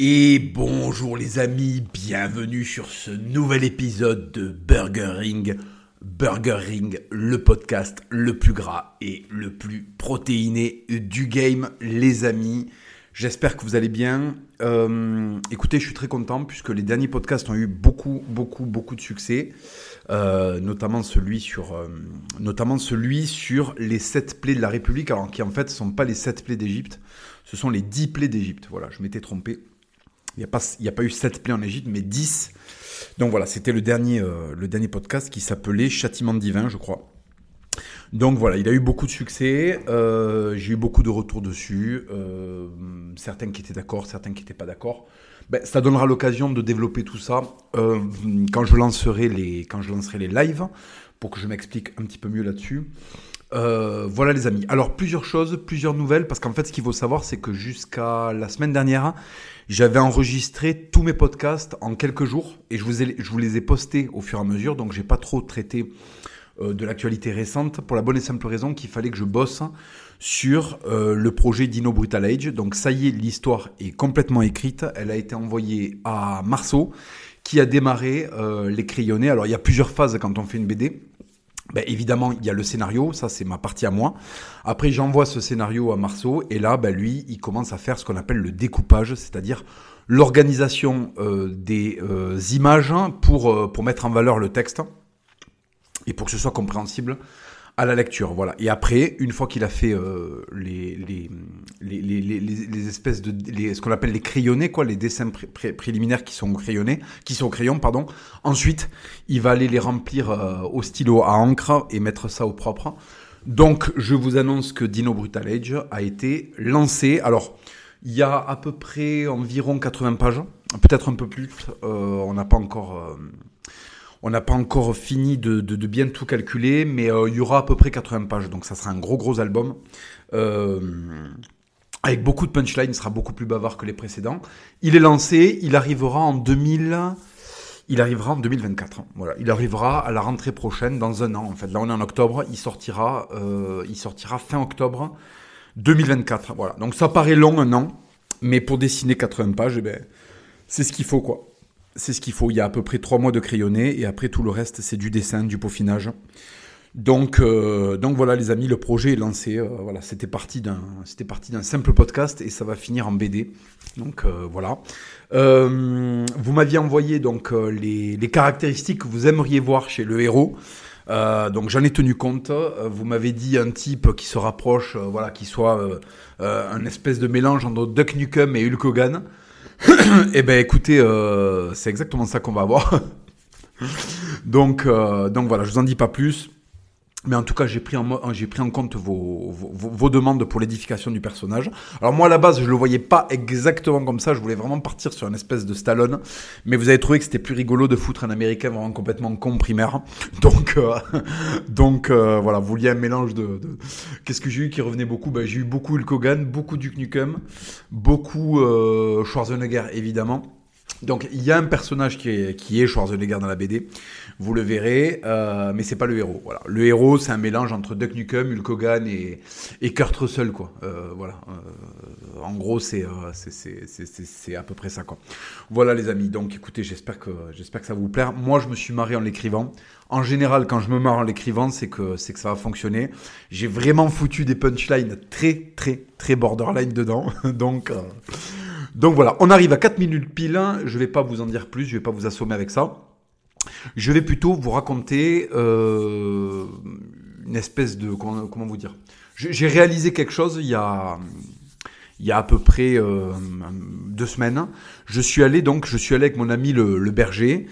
Et bonjour les amis, bienvenue sur ce nouvel épisode de Burger Ring. Burger Ring, le podcast le plus gras et le plus protéiné du game, les amis. J'espère que vous allez bien. Euh, écoutez, je suis très content puisque les derniers podcasts ont eu beaucoup, beaucoup, beaucoup de succès. Euh, notamment celui sur, euh, notamment celui sur les 7 plaies de la République, alors qui en fait ne sont pas les 7 plaies d'Égypte, ce sont les 10 plaies d'Égypte. Voilà, je m'étais trompé. Il n'y a, pas, eu 7 plaies en Égypte, mais 10. Donc voilà, c'était le dernier, euh, le dernier podcast qui s'appelait Châtiment divin, je crois. Donc voilà, il a eu beaucoup de succès, euh, j'ai eu beaucoup de retours dessus, euh, certains qui étaient d'accord, certains qui n'étaient pas d'accord. Ben, ça donnera l'occasion de développer tout ça quand, je lancerai les, quand je lancerai les lives, pour que je m'explique un petit peu mieux là-dessus. Voilà les amis. Alors plusieurs choses, plusieurs nouvelles, parce qu'en fait ce qu'il faut savoir c'est que jusqu'à la semaine dernière, j'avais enregistré tous mes podcasts en quelques jours et je vous, les ai postés au fur et à mesure, donc j'ai pas trop traité euh, de l'actualité récente pour la bonne et simple raison qu'il fallait que je bosse sur euh, le projet Dino Brutal Age. Donc ça y est, l'histoire est complètement écrite, elle a été envoyée à Marceau qui a démarré euh, les crayonnés. Alors il y a plusieurs phases quand on fait une BD. Ben, évidemment, il y a le scénario, ça c'est ma partie à moi. Après, j'envoie ce scénario à Marceau, et là, ben, lui, il commence à faire ce qu'on appelle le découpage, c'est-à-dire l'organisation euh, des euh, images pour, euh, pour mettre en valeur le texte, et pour que ce soit compréhensible à la lecture. Voilà. Et après, une fois qu'il a fait euh, les, les, les, les, les, espèces de les, ce qu'on appelle les crayonnés, quoi, les dessins préliminaires qui sont crayonnés, qui sont au crayon, pardon. Ensuite, il va aller les remplir euh, au stylo à encre et mettre ça au propre. Donc, je vous annonce que Dino Brutal Age a été lancé. Alors, il y a à peu près environ 80 pages, peut-être un peu plus. Euh, on n'a pas encore on n'a pas encore fini de, bien tout calculer, mais euh, il y aura à peu près 80 pages, donc ça sera un gros gros album. Euh, avec beaucoup de punchlines, il sera beaucoup plus bavard que les précédents. Il est lancé, il arrivera en 2000... Il arrivera en 2024. Voilà, il arrivera à la rentrée prochaine, dans un an. En fait, là on est en octobre, il sortira, euh, fin octobre 2024. Voilà, donc ça paraît long un an, mais pour dessiner 80 pages, eh ben, c'est ce qu'il faut quoi c'est ce qu'il faut. Il y a à peu près trois mois de crayonné et après tout le reste, c'est du dessin, du peaufinage. Donc, euh, donc voilà les amis, le projet est lancé. Euh, voilà, c'était parti d'un, c'était parti d'un simple podcast et ça va finir en BD. Donc euh, voilà. vous m'aviez envoyé donc les, les, caractéristiques que vous aimeriez voir chez le héros. donc j'en ai tenu compte. vous m'avez dit un type qui se rapproche, voilà, qui soit un espèce de mélange entre Duck Nukem et Hulk Hogan. eh ben écoutez, euh, c'est exactement ça qu'on va avoir. donc, euh, donc voilà, je vous en dis pas plus. Mais en tout cas, j'ai pris, en, j'ai pris en compte vos, vos, vos demandes pour l'édification du personnage. Alors moi, à la base, je le voyais pas exactement comme ça. Je voulais vraiment partir sur une espèce de Stallone. Mais vous avez trouvé que c'était plus rigolo de foutre un Américain vraiment complètement con primaire. Donc, euh, donc euh, voilà, vous vouliez un mélange de... de... Qu'est-ce que j'ai eu qui revenait beaucoup? Ben, J'ai eu beaucoup Hulk Hogan, beaucoup Duke Nukem, beaucoup euh, Schwarzenegger, évidemment. Donc il y a un personnage qui est, qui est Schwarzenegger dans la BD, vous le verrez, euh, mais c'est pas le héros. Voilà, le héros c'est un mélange entre Duck Nukem, Hulk Hogan et, et Kurt Russell quoi. Euh, voilà, euh, en gros c'est euh, c'est à peu près ça quoi. Voilà les amis. Donc écoutez, j'espère que que ça va vous plaire. Moi je me suis marré en l'écrivant. En général, quand je me marre en l'écrivant, c'est que que ça va fonctionner. J'ai vraiment foutu des punchlines très très très borderline dedans, donc. Donc voilà, on arrive à 4 minutes pile. Je ne vais pas vous en dire plus, je ne vais pas vous assommer avec ça. Je vais plutôt vous raconter euh, une espèce de... Comment, vous dire? J'ai réalisé quelque chose il y a, il y a à peu près euh, deux semaines. Je suis allé donc, je suis allé avec mon ami le, berger.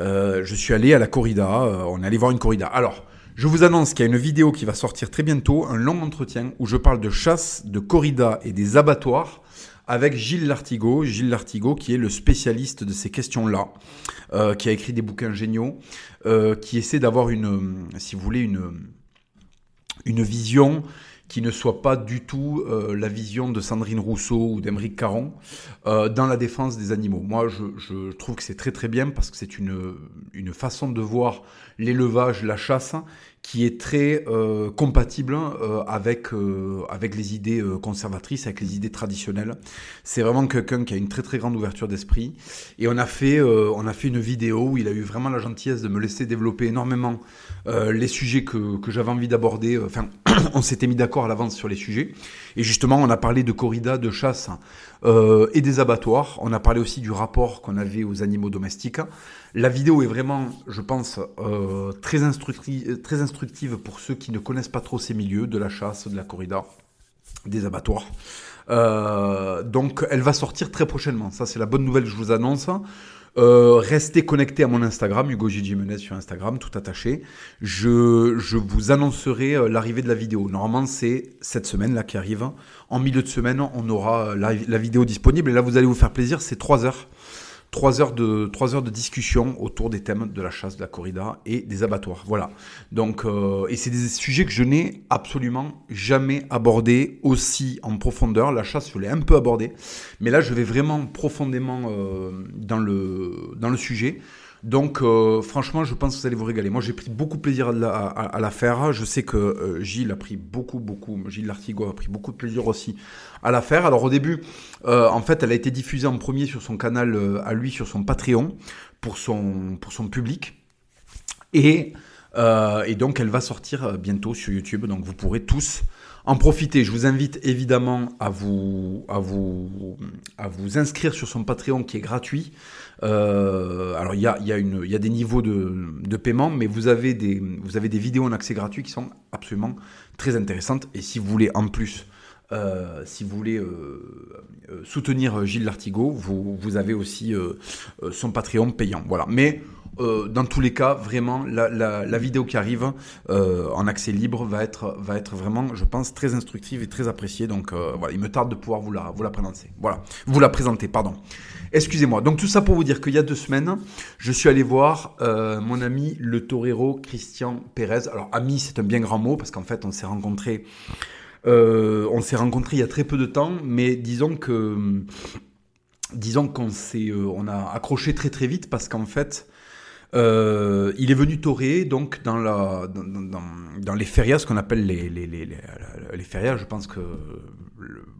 Euh, je suis allé à la corrida. on est allé voir une corrida. Alors, je vous annonce qu'il y a une vidéo qui va sortir très bientôt, un long entretien où je parle de chasse, de corrida et des abattoirs avec Gilles Lartigot. Gilles Lartigot, qui est le spécialiste de ces questions-là, euh, qui a écrit des bouquins géniaux, euh, qui essaie d'avoir une, si vous voulez, une, une vision qui ne soit pas du tout euh, la vision de Sandrine Rousseau ou d'Emeric Caron euh, dans la défense des animaux. Moi, je, je trouve que c'est très très bien parce que c'est une, une façon de voir l'élevage, la chasse, qui est très euh, compatible euh, avec, euh, avec les idées euh, conservatrices, avec les idées traditionnelles. C'est vraiment quelqu'un qui a une très très grande ouverture d'esprit. Et on a, fait, euh, on a fait une vidéo où il a eu vraiment la gentillesse de me laisser développer énormément euh, les sujets que, j'avais envie d'aborder. Enfin, on s'était mis d'accord à l'avance sur les sujets. Et justement, on a parlé de corrida, de chasse euh, et des abattoirs. On a parlé aussi du rapport qu'on avait aux animaux domestiques. La vidéo est vraiment, je pense, euh, très, instructive, pour ceux qui ne connaissent pas trop ces milieux, de la chasse, de la corrida, des abattoirs. Euh, donc elle va sortir très prochainement. Ça c'est la bonne nouvelle que je vous annonce. Euh, restez connectés à mon Instagram, Hugo Gigi Menez sur Instagram, tout attaché. Je, je vous annoncerai euh, l'arrivée de la vidéo. Normalement, c'est cette semaine là qui arrive. En milieu de semaine, on aura la, la vidéo disponible. Et là, vous allez vous faire plaisir. C'est 3 heures. 3 heures, de, 3 heures de discussion autour des thèmes de la chasse, de la corrida et des abattoirs. Voilà. Donc, euh, et c'est des sujets que je n'ai absolument jamais abordés aussi en profondeur. La chasse, je l'ai un peu abordé. Mais là, je vais vraiment profondément euh, dans, le, dans le sujet. Donc, euh, franchement, je pense que vous allez vous régaler. Moi, j'ai pris beaucoup de plaisir à la, faire. Je sais que euh, Gilles a pris beaucoup, beaucoup, Gilles Lartigot a pris beaucoup de plaisir aussi à la faire. Alors, au début, euh, en fait, elle a été diffusée en premier sur son canal à lui, sur son Patreon, pour son, pour son public. Et, et donc, elle va sortir bientôt sur YouTube. Donc, vous pourrez tous en profiter. Je vous invite évidemment à vous, à vous, à vous inscrire sur son Patreon qui est gratuit. Euh, alors il y a, des niveaux de, paiement, mais vous avez, des, vidéos en accès gratuit qui sont absolument très intéressantes. Et si vous voulez en plus, euh, si vous voulez euh, soutenir Gilles Lartigot, vous, avez aussi son Patreon payant. Voilà. Mais dans tous les cas, vraiment, la, vidéo qui arrive en accès libre va être, vraiment, je pense, très instructive et très appréciée. Donc voilà, il me tarde de pouvoir vous la, vous la présenter. Voilà, vous la présenter, pardon. Excusez-moi. Donc tout ça pour vous dire qu'il y a deux semaines, je suis allé voir euh, mon ami le torero Christian Pérez. Alors ami, c'est un bien grand mot parce qu'en fait, on s'est rencontrés, euh, on s'est rencontrés il y a très peu de temps, mais disons que, disons qu'on s'est, euh, on a accroché très très vite parce qu'en fait. Euh, il est venu torer donc dans, la, dans, les férias, ce qu'on appelle les, les, les, les, les férias. Je pense que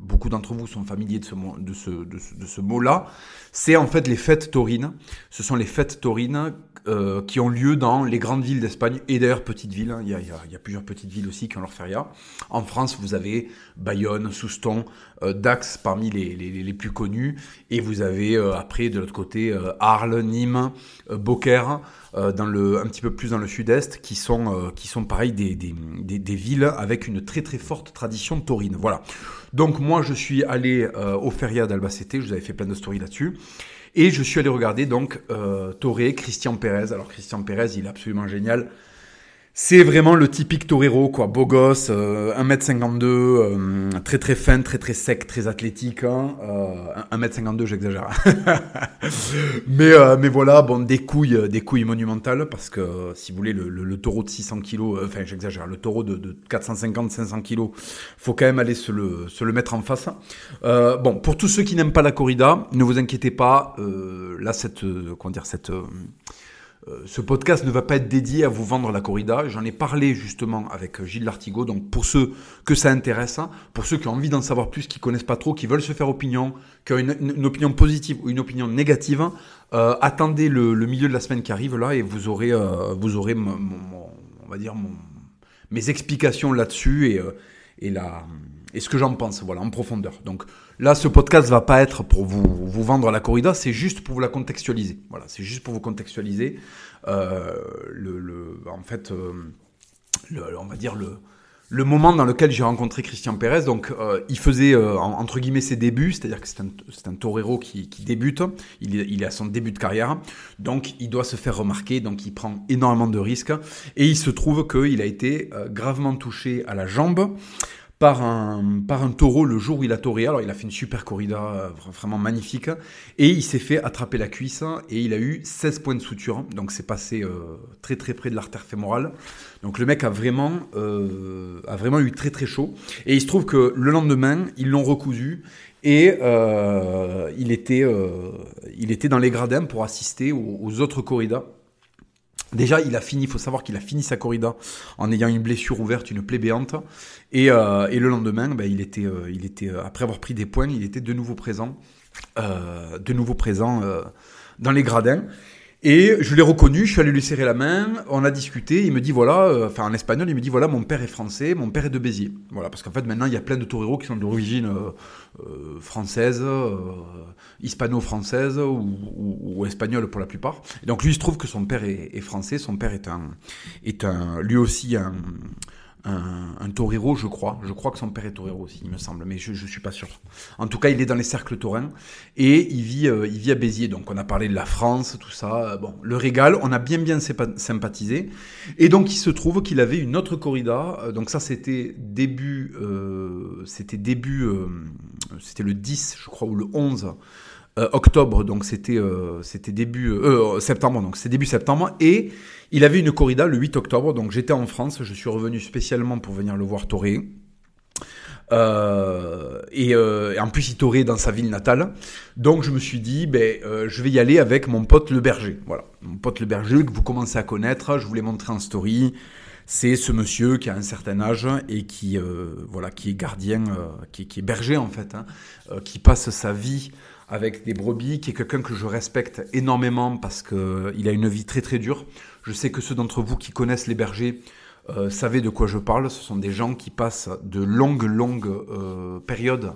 beaucoup d'entre vous sont familiers de ce, de ce, de ce, mot-là. C'est en fait les fêtes taurines. Ce sont les fêtes taurines euh, qui ont lieu dans les grandes villes d'Espagne et d'ailleurs petites villes. Hein. Il, y a, y a, plusieurs petites villes aussi qui ont leur feria. En France, vous avez Bayonne, Souston, euh, Dax parmi les, les, les, plus connus. Et vous avez euh, après de l'autre côté Arles, Nîmes, Beaucaire. Dans le, un petit peu plus dans le sud-est, qui sont, qui sont pareil des, des, des, des, villes avec une très très forte tradition taurine. Voilà. Donc moi je suis allé au Feria d'Albacete, je vous avais fait plein de stories là-dessus. Et je suis allé regarder donc euh, Toré, Christian Pérez. Alors Christian Pérez, il est absolument génial. C'est vraiment le typique torero, quoi. Beau gosse, euh, 1m52, euh, très très fin, très très sec, très athlétique. Hein. Euh, 1m52, j'exagère. mais, euh, mais voilà, bon, des couilles, des couilles monumentales, parce que si vous voulez, le, le, le taureau de 600 kg, euh, enfin j'exagère, le taureau de, de 450-500 kg, faut quand même aller se le, se le mettre en face. Euh, bon, pour tous ceux qui n'aiment pas la corrida, ne vous inquiétez pas, euh, là, cette, euh, comment dire, cette euh, ce podcast ne va pas être dédié à vous vendre la corrida. J'en ai parlé justement avec euh, Gilles Lartigot. Donc pour ceux que ça intéresse, hein, pour ceux qui ont envie d'en savoir plus, qui connaissent pas trop, qui veulent se faire opinion, qui ont une, opinion positive ou une opinion négative, euh, attendez le, milieu de la semaine qui arrive là et vous aurez, euh, vous aurez, on va dire mes explications là-dessus et, euh, et et ce que j'en pense, voilà, en profondeur. Donc là, ce podcast va pas être pour vous, vendre la corrida, c'est juste pour vous la contextualiser. Voilà, c'est juste pour vous contextualiser. Euh, le, en fait, euh, on va dire le, moment dans lequel j'ai rencontré Christian Pérez. Donc, euh, il faisait entre guillemets ses débuts, c'est-à-dire que c'est un, torero qui, débute. Il est, il à son début de carrière, donc il doit se faire remarquer. Donc, il prend énormément de risques et il se trouve qu'il a été gravement touché à la jambe par un, taureau le jour où il a tauré. Alors il a fait une super corrida, euh, vraiment magnifique. Et il s'est fait attraper la cuisse et il a eu 16 points de suture. Donc c'est passé euh, très très près de l'artère fémorale. Donc le mec a vraiment, euh, a vraiment eu très très chaud. Et il se trouve que le lendemain, ils l'ont recousu. Et il, était, il était dans les gradins pour assister aux autres corridas. Déjà, il a fini, il faut savoir qu'il a fini sa corrida en ayant une blessure ouverte, une plaie béante. Et, euh, et le lendemain, ben, il était, euh, il était, euh, après avoir pris des points, il était de nouveau présent, de nouveau présent dans les gradins. Et je l'ai reconnu, je suis allé lui serrer la main, on a discuté, il me dit voilà, euh, enfin en espagnol, il me dit voilà, mon père est français, mon père est de Béziers. Voilà, parce qu'en fait maintenant il y a plein de toreros qui sont d'origine euh, euh, française, hispano-française ou, ou, espagnole pour la plupart. Et donc lui il se trouve que son père est, est français, son père est un, est un, lui aussi un, un, un, torero, je crois. Je crois que son père est torero aussi, il me semble, mais je ne suis pas sûr. En tout cas, il est dans les cercles taurins et il vit, euh, il vit à Béziers. Donc, on a parlé de la France, tout ça. Bon, le régal, on a bien, bien sympathisé. Et donc, il se trouve qu'il avait une autre corrida. Euh, donc, ça, c'était début, euh, c'était début, euh, c'était le 10, je crois, ou le 11 euh, octobre, donc c'était euh, c'était début euh, septembre, donc c'est début septembre, et il avait une corrida le 8 octobre, donc j'étais en France, je suis revenu spécialement pour venir le voir torer. Euh, et, euh, et, en plus, il torait dans sa ville natale. Donc, je me suis dit, ben, euh, je vais y aller avec mon pote le berger. Voilà, mon pote le berger que vous commencez à connaître. Je vous l'ai montré en story. C'est ce monsieur qui a un certain âge et qui, voilà, qui est gardien, qui, qui, est berger en fait, hein, qui passe sa vie avec des brebis, qui est quelqu'un que je respecte énormément parce qu'il a une vie très très dure. Je sais que ceux d'entre vous qui connaissent les bergers euh, savez de quoi je parle. Ce sont des gens qui passent de longues longues euh, périodes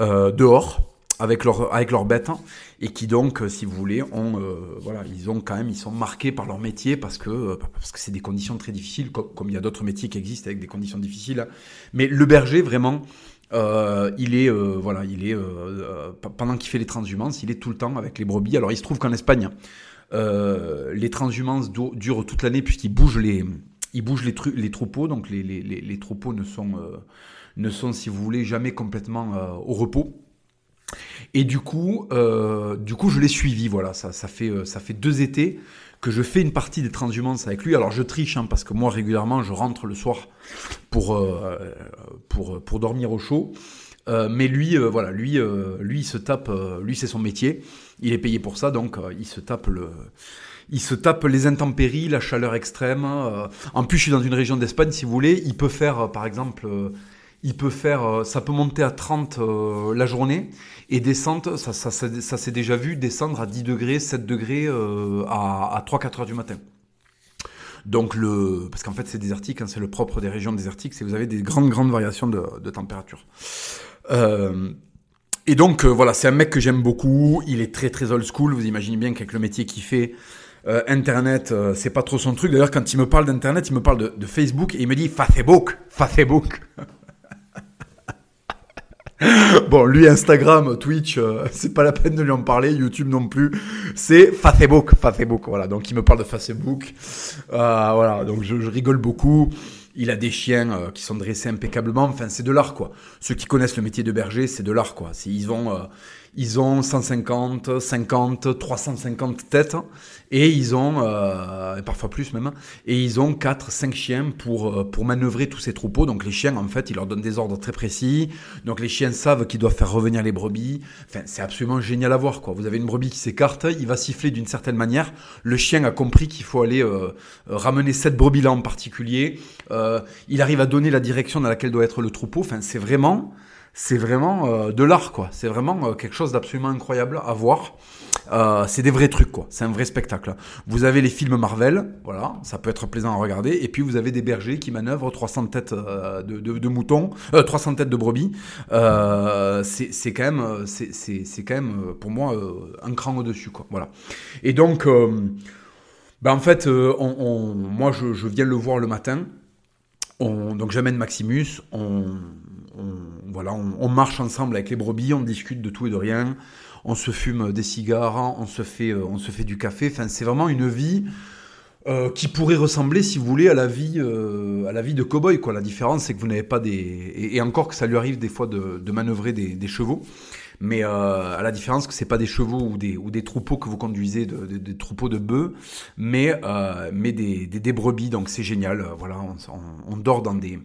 euh, dehors avec leurs avec leurs bêtes et qui donc, si vous voulez, ont euh, voilà, ils ont quand même, ils sont marqués par leur métier parce que c'est des conditions très difficiles, comme il y a d'autres métiers qui existent avec des conditions difficiles. Mais le berger, vraiment, euh, il est, euh, voilà, il est euh, pendant qu'il fait les transhumances, il est tout le temps avec les brebis. Alors il se trouve qu'en Espagne, les transhumances durent toute l'année puisqu'ils bougent les, ils bougent les, les troupeaux, donc les, les, les, les troupeaux ne sont, ne sont, si vous voulez, jamais complètement au repos. Et du coup, du coup, je l'ai suivi. Voilà, ça, ça fait, ça fait deux étés que je fais une partie des transhumances avec lui. Alors je triche hein, parce que moi régulièrement je rentre le soir pour euh, pour pour dormir au chaud. Euh, mais lui, euh, voilà, lui, lui, se tape, lui, c'est son métier. Il est payé pour ça, donc il se tape le, il se tape les intempéries, la chaleur extrême. en plus, je suis dans une région d'Espagne, si vous voulez, il peut faire, par exemple, il peut faire, ça peut monter à 30 la journée et descendre, ça, s'est déjà vu, descendre à 10 degrés, 7 degrés à, à 3-4 heures du matin. Donc le, parce qu'en fait c'est désertique, hein, c'est le propre des régions désertiques, c'est vous avez des grandes grandes variations de, température. Euh, et donc euh, voilà, c'est un mec que j'aime beaucoup. Il est très très old school. Vous imaginez bien qu'avec le métier qu'il fait, euh, Internet, euh, c'est pas trop son truc. D'ailleurs, quand il me parle d'Internet, il me parle de, de, Facebook et il me dit Facebook, Facebook. bon, lui, Instagram, Twitch, euh, c'est pas la peine de lui en parler, YouTube non plus. C'est Facebook, Facebook, voilà. Donc, il me parle de Facebook. Euh, voilà, donc je, rigole beaucoup. Il a des chiens euh, qui sont dressés impeccablement. Enfin, c'est de l'art, quoi. Ceux qui connaissent le métier de berger, c'est de l'art, quoi. Ils vont euh, ils ont 150, 50, 350 têtes et ils ont, euh, et parfois plus même, et ils ont 4, 5 chiens pour, euh, pour manœuvrer tous ces troupeaux. Donc les chiens, en fait, ils leur donnent des ordres très précis. Donc les chiens savent qu'ils doivent faire revenir les brebis. Enfin, c'est absolument génial à voir, quoi. Vous avez une brebis qui s'écarte, il va siffler d'une certaine manière. Le chien a compris qu'il faut aller euh, ramener cette brebis-là en particulier. Euh, il arrive à donner la direction dans laquelle doit être le troupeau. Enfin, c'est vraiment c'est vraiment euh, de l'art, quoi. C'est vraiment euh, quelque chose d'absolument incroyable à voir. Euh, c'est des vrais trucs, quoi. C'est un vrai spectacle. Vous avez les films Marvel, voilà, ça peut être plaisant à regarder. Et puis vous avez des bergers qui manœuvrent 300 têtes de, moutons, 300 têtes de brebis. c'est quand même, c'est quand même pour moi un cran au-dessus, quoi. Voilà. Et donc, ben en fait, moi je, viens le voir le matin. On, donc j'amène Maximus, on, on, voilà, on, marche ensemble avec les brebis, on discute de tout et de rien, on se fume des cigares, on se fait, on se fait du café. Enfin, c'est vraiment une vie euh, qui pourrait ressembler, si vous voulez, à la vie, euh, à la vie de cow-boy. Quoi. La différence, c'est que vous n'avez pas des... Et, encore que ça lui arrive des fois de, manœuvrer des, chevaux. Mais euh, à la différence que c'est pas des chevaux ou des, ou des troupeaux que vous conduisez, de, de- des troupeaux de bœufs, mais, euh, mais des, des, brebis. Donc c'est génial. Euh, Voilà, on dort dans des...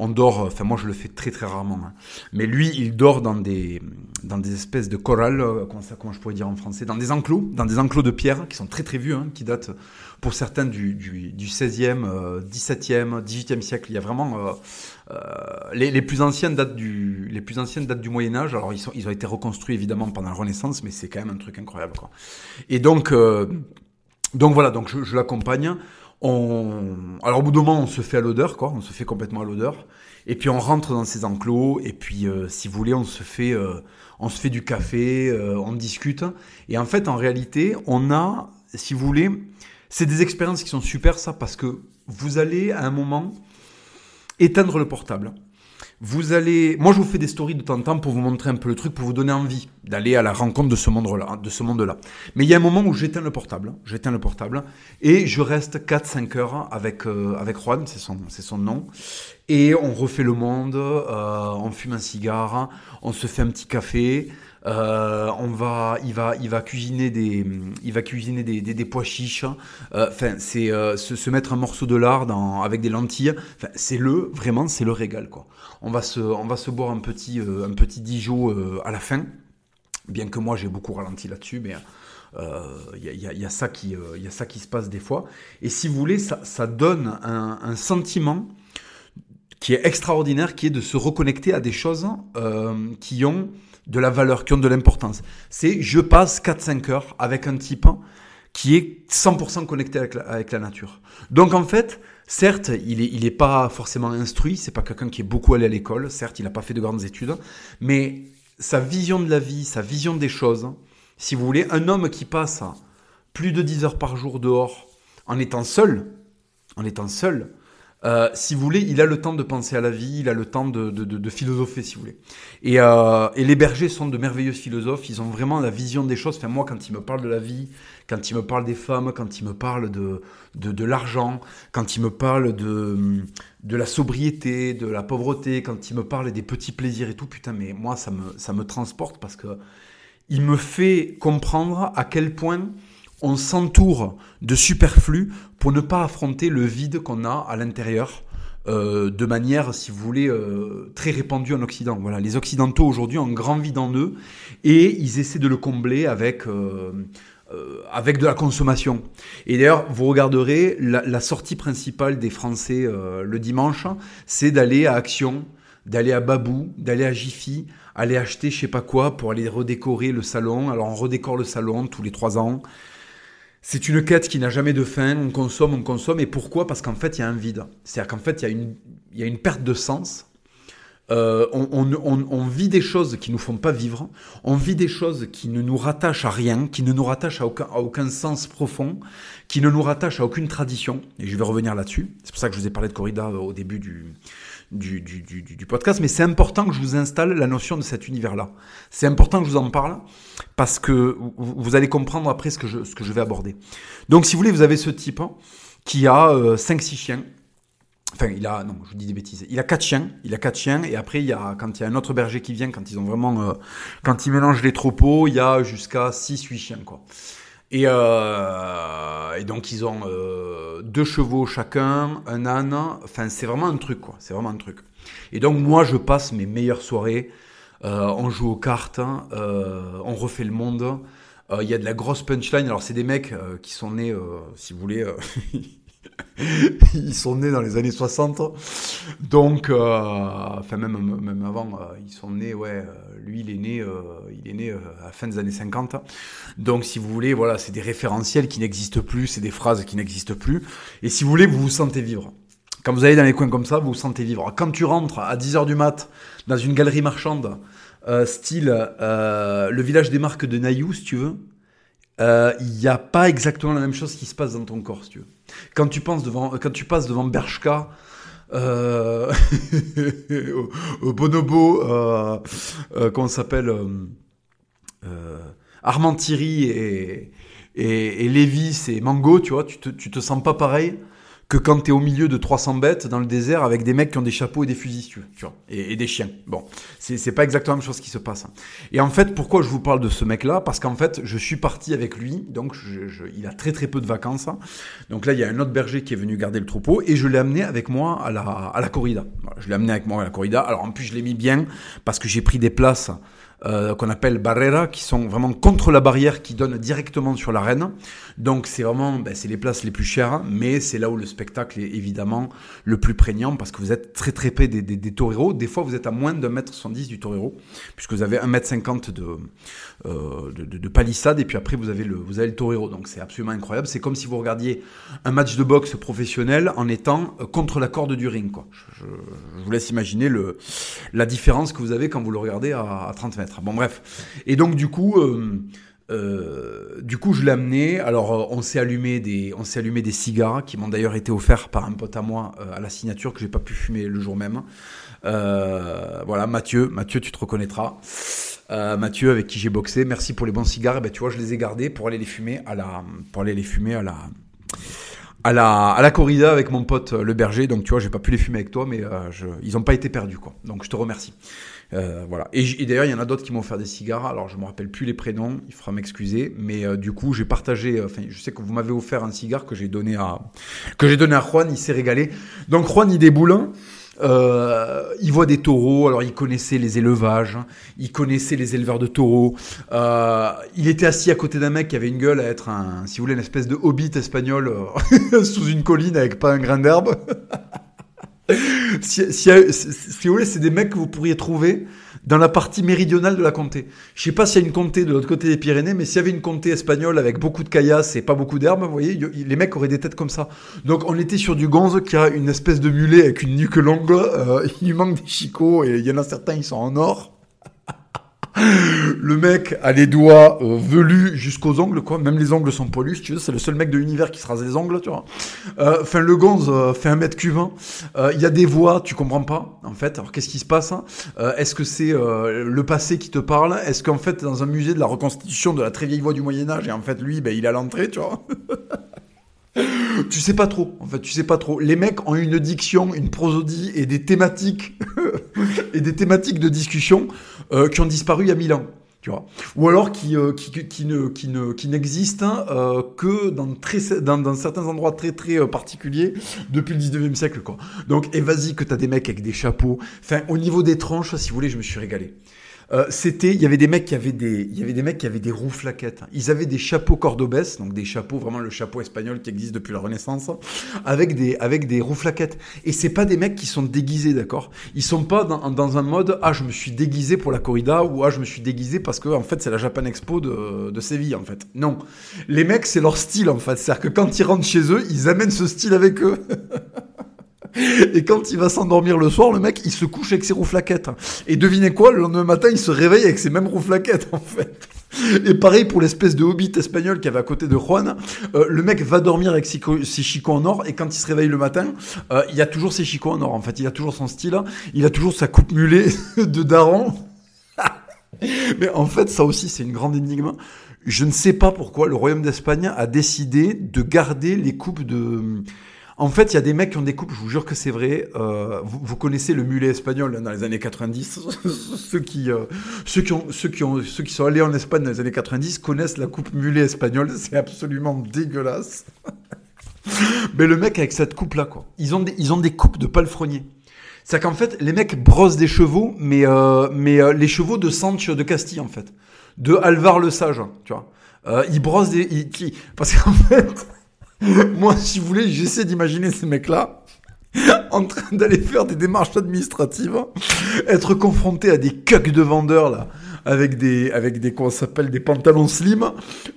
On dort, enfin moi je le fais très très rarement, hein. mais lui il dort dans des, dans des espèces de corral, euh, comment, ça, comment je pourrais dire en français, dans des enclos, dans des enclos de pierre qui sont très très vieux, hein, qui datent pour certains du, du, du 16e, euh, 17e, 18e siècle. Il y a vraiment euh, euh, les, plus anciennes datent du les plus anciennes datent du Moyen Âge. Alors ils ils ont été reconstruits évidemment pendant la Renaissance, mais c'est quand même un truc incroyable. Et donc donc voilà donc je l'accompagne. On alors au bout d'un moment on se fait à l'odeur quoi, on se fait complètement à l'odeur. Et puis on rentre dans ces enclos et puis euh, si vous voulez on se fait euh, on se fait du café, euh, on discute. Et en fait en réalité on a si vous voulez c'est des expériences qui sont super ça parce que vous allez à un moment éteindre le portable. Vous allez, moi je vous fais des stories de temps en temps pour vous montrer un peu le truc, pour vous donner envie d'aller à la rencontre de ce monde-là, de ce monde-là. Mais il y a un moment où j'éteins le portable, j'éteins le portable et je reste 4-5 heures avec euh, avec Juan, c'est son c'est son nom, et on refait le monde, euh, on fume un cigare, on se fait un petit café. Euh, on va, il va, il va cuisiner des, il va cuisiner des, pois chiches. Euh, Enfin, c'est euh, se, mettre un morceau de lard avec des lentilles. C'est le, vraiment, c'est le régal quoi. On va se, on va se boire un petit, un petit Dijon à la fin. Bien que moi j'ai beaucoup ralenti là-dessus, mais il y, a, ça qui, il ça qui se passe des fois. Et si vous voulez, ça, donne un, sentiment qui est extraordinaire, qui est de se reconnecter à des choses qui ont de la valeur, qui ont de l'importance. C'est je passe 4-5 heures avec un type qui est 100% connecté avec la, nature. Donc en fait, certes, il est, il est pas forcément instruit, c'est pas quelqu'un qui est beaucoup allé à l'école, certes, il n'a pas fait de grandes études, mais sa vision de la vie, sa vision des choses, si vous voulez, un homme qui passe plus de 10 heures par jour dehors en étant seul, en étant seul, euh, si vous voulez, il a le temps de penser à la vie, il a le temps de, de, de, de philosopher, si vous voulez. Et, euh, et les bergers sont de merveilleux philosophes, ils ont vraiment la vision des choses. Enfin, moi, quand ils me parlent de la vie, quand ils me parlent des femmes, quand ils me parlent de, de, l'argent, quand ils me parlent de, de la sobriété, de la pauvreté, quand ils me parlent des petits plaisirs et tout, putain, mais moi, ça me, ça me transporte parce que il me fait comprendre à quel point on s'entoure de superflu pour ne pas affronter le vide qu'on a à l'intérieur euh, de manière, si vous voulez, euh, très répandue en Occident. Voilà, les Occidentaux aujourd'hui ont un grand vide en eux et ils essaient de le combler avec euh, euh, avec de la consommation. Et d'ailleurs, vous regarderez la, la sortie principale des Français euh, le dimanche, c'est d'aller à Action, d'aller à Babou, d'aller à Jiffy, aller acheter je sais pas quoi pour aller redécorer le salon. Alors on redécore le salon tous les trois ans. C'est une quête qui n'a jamais de fin, on consomme, on consomme, et pourquoi? Parce qu'en fait, il y a un vide. C'est-à-dire qu'en fait, il y, a une, y a une perte de sens. Euh, on, on vit des choses qui nous font pas vivre, on vit des choses qui ne nous rattachent à rien, qui ne nous rattachent à aucun, à aucun sens profond, qui ne nous rattachent à aucune tradition, et je vais revenir là-dessus. C'est pour ça que je vous ai parlé de corrida au début du, du, du, du, podcast, mais c'est important que je vous installe la notion de cet univers-là. C'est important que je vous en parle, parce que vous, allez comprendre après ce que, je, ce que je vais aborder. Donc si vous voulez, vous avez ce type hein, qui a euh, 5-6 chiens, Enfin, il a, non, je vous dis des bêtises. Il a quatre chiens. Il a quatre chiens. Et après, il y a, quand il y a un autre berger qui vient, quand ils ont vraiment, euh, quand ils mélangent les troupeaux, il y a jusqu'à 6, 8 chiens, quoi. Et, euh, et donc, ils ont euh, deux chevaux chacun, un âne. Enfin, c'est vraiment un truc, quoi. C'est vraiment un truc. Et donc, moi, je passe mes meilleures soirées. Euh, on joue aux cartes. euh, on refait le monde. Euh, Il y a de la grosse punchline. Alors, c'est des mecs euh, qui sont nés, si vous voulez. ils sont nés dans les années 60. Donc, enfin, même, même avant, ils sont nés, ouais, lui, il est né, euh, il est né euh, à fin des années 50. Donc, si vous voulez, voilà, c'est des référentiels qui n'existent plus, c'est des phrases qui n'existent plus. Et si vous voulez, vous vous sentez vivre. Quand vous allez dans les coins comme ça, vous vous sentez vivre. Quand tu rentres à 10h du mat dans une galerie marchande, euh, style le village des marques de Naïou, si tu veux, il n'y a pas exactement la même chose qui se passe dans ton corps, si tu veux. Quand tu, penses devant, quand tu passes devant Bershka, euh, au, Bonobo, euh, euh, comment ça s'appelle euh, euh, Armand Thierry et, et, et Lévi c'est Mango, tu vois, tu tu te sens pas pareil que quand tu es au milieu de 300 bêtes dans le désert avec des mecs qui ont des chapeaux et des fusils, tu vois, et, des chiens. Bon, c'est pas exactement la même chose qui se passe. Hein. Et en fait, pourquoi je vous parle de ce mec-là? Parce qu'en fait, je suis parti avec lui, donc je, il a très très peu de vacances. Hein. Donc là, il y a un autre berger qui est venu garder le troupeau, et je l'ai amené avec moi à la, à la corrida. je l'ai amené avec moi à la corrida. Alors en plus, je l'ai mis bien, parce que j'ai pris des places euh, qu'on appelle barrera, qui sont vraiment contre la barrière qui donne directement sur l'arène. Donc c'est vraiment, ben, c'est les places les plus chères, mais c'est là où le spectacle est évidemment le plus prégnant parce que vous êtes très très près des, des, des toreros. Des fois vous êtes à moins d'un mètre 70 du torero, puisque vous avez un mètre 50 de, de, de, de, palissade et puis après vous avez le, vous avez le torero. Donc c'est absolument incroyable. C'est comme si vous regardiez un match de boxe professionnel en étant euh, contre la corde du ring. Quoi. Je, vous laisse imaginer le, la différence que vous avez quand vous le regardez à, à 30 mètres. Bon bref. Et donc du coup, euh, euh, du coup je l'ai amené. Alors euh, on s'est allumé des, on s'est allumé des cigares qui m'ont d'ailleurs été offerts par un pote à moi euh, à la signature que j'ai pas pu fumer le jour même. Euh, voilà Mathieu, Mathieu tu te reconnaîtras. Mathieu avec qui j'ai boxé. Merci pour les bons cigares. Et ben tu vois je les ai gardés pour aller les fumer à la, pour aller les fumer à la à la, à la corrida avec mon pote le berger. Donc tu vois, j'ai pas pu les fumer avec toi, mais euh, je, ils ont pas été perdus quoi. Donc je te remercie. Euh, voilà. Et, d'ailleurs, il y en a d'autres qui m'ont offert des cigares. Alors, je me rappelle plus les prénoms. Il faudra m'excuser. Mais euh, du coup, j'ai partagé. Enfin, je sais que vous m'avez offert un cigare que j'ai donné à que j'ai donné à Juan. Il s'est régalé. Donc, Juan, il déboule. Euh, il voit des taureaux, alors il connaissait les élevages, hein. il connaissait les éleveurs de taureaux. Euh, il était assis à côté d'un mec qui avait une gueule à être un, si vous voulez, une espèce de hobbit espagnol euh, sous une colline avec pas un grain d'herbe. si, si, si, vous voulez, c'est des mecs que vous pourriez trouver dans la partie méridionale de la comté. Je sais pas s'il y a une comté de l'autre côté des Pyrénées, mais s'il y avait une comté espagnole avec beaucoup de caillasses et pas beaucoup d'herbes, vous voyez, les mecs auraient des têtes comme ça. Donc on était sur du gonze qui a une espèce de mulet avec une nuque longue, euh, il manque des chicots et il y en a certains, ils sont en or. Le mec a les doigts euh, velus jusqu'aux ongles, quoi. Même les ongles sont poilus, tu. C'est le seul mec de l'univers qui se rase les ongles, tu vois. Euh, enfin, le gonze euh, fait un mètre cuvin. Euh, Il y a des voix, tu comprends pas, en fait. Alors, qu'est-ce qui se passe hein? Est-ce que c'est le passé qui te parle? Est-ce qu'en fait, dans un musée de la reconstitution de la très vieille voix du Moyen-Âge, et en fait, lui, ben, il est à l'entrée, tu vois tu sais pas trop, en fait, tu sais pas trop. Les mecs ont une diction, une prosodie et des thématiques et des thématiques de discussion euh, qui ont disparu il y a mille ans. Tu vois. Ou alors qui, euh, qui, qui, ne, qui, ne, qui n'existent euh, que dans, très, dans, dans, certains endroits très très euh, particuliers depuis le 19e siècle. Quoi. Donc, et vas-y que t'as des mecs avec des chapeaux. Enfin, au niveau des tranches, si vous voulez, je me suis régalé. Euh, c'était, il y avait des mecs qui avaient des, il y avait des mecs qui avaient des roues flaquettes. Ils avaient des chapeaux cordobès, donc des chapeaux vraiment le chapeau espagnol qui existe depuis la Renaissance, avec des, avec des roues flaquettes. Et c'est pas des mecs qui sont déguisés, d'accord? Ils sont pas dans, dans, un mode ah je me suis déguisé pour la corrida ou ah je me suis déguisé parce que en fait c'est la Japan Expo de, de Séville en fait. Non, les mecs c'est leur style en fait, c'est-à-dire que quand ils rentrent chez eux, ils amènent ce style avec eux. Et quand il va s'endormir le soir, le mec, il se couche avec ses rouflaquettes. Et devinez quoi, le lendemain matin, il se réveille avec ses mêmes rouflaquettes, en fait. Et pareil pour l'espèce de hobbit espagnol qui avait à côté de Juan. Euh, le mec va dormir avec ses, chicots en or et quand il se réveille le matin, euh, il a toujours ses chicots en or. En fait, il a toujours son style. Il a toujours sa coupe mulet de daron. Mais en fait, ça aussi, c'est une grande énigme. Je ne sais pas pourquoi le royaume d'Espagne a décidé de garder les coupes de en fait, il y a des mecs qui ont des coupes, je vous jure que c'est vrai. Euh, vous, connaissez le mulet espagnol dans les années 90. ceux, qui, euh, ceux, qui ont, ceux, qui ont, ceux qui sont allés en Espagne dans les années 90 connaissent la coupe mulet espagnole. C'est absolument dégueulasse. Mais le mec avec cette coupe-là, quoi. Ils ont des, ils ont des coupes de palefrenier. C'est qu'en fait, les mecs brossent des chevaux, mais, euh, mais euh, les chevaux de Sancho de Castille, en fait. De Alvar le Sage, tu vois. Euh, ils brossent des... Ils, parce qu'en fait... Moi, si vous voulez, j'essaie d'imaginer ces mecs-là en train d'aller faire des démarches administratives, être confronté à des cucks de vendeurs là, avec des avec des s'appelle des pantalons slim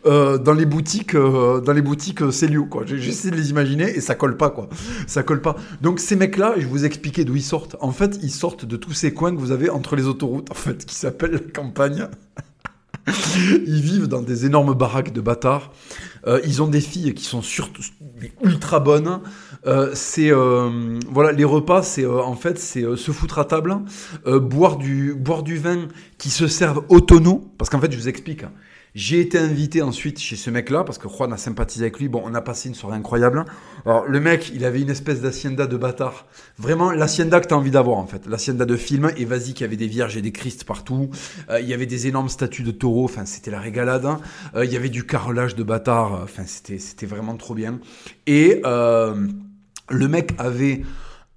euh, dans les boutiques euh, dans les boutiques euh, Célio. J'essaie de les imaginer et ça colle pas quoi. Ça colle pas. Donc ces mecs là, je vous expliquer d'où ils sortent. En fait, ils sortent de tous ces coins que vous avez entre les autoroutes en fait qui s'appellent la campagne. Ils vivent dans des énormes baraques de bâtards. Euh, ils ont des filles qui sont surtout ultra bonnes. Euh, c'est euh, voilà les repas, c'est en fait c'est se foutre à table, boire du boire du vin qui se serve au tonneau, parce qu'en fait je vous explique. J'ai été invité ensuite chez ce mec-là, parce que Juan a sympathisé avec lui. Bon, on a passé une soirée incroyable. Alors, le mec, il avait une espèce d'hacienda de bâtard. Vraiment, l'hacienda que tu as envie d'avoir, en fait. L'hacienda de film. Et vas-y, qu'il y avait des vierges et des christs partout. Euh, il y avait des énormes statues de taureaux. Enfin, c'était la régalade. Hein. Euh, il y avait du carrelage de bâtard. Enfin, c'était, c'était vraiment trop bien. Et euh, le mec avait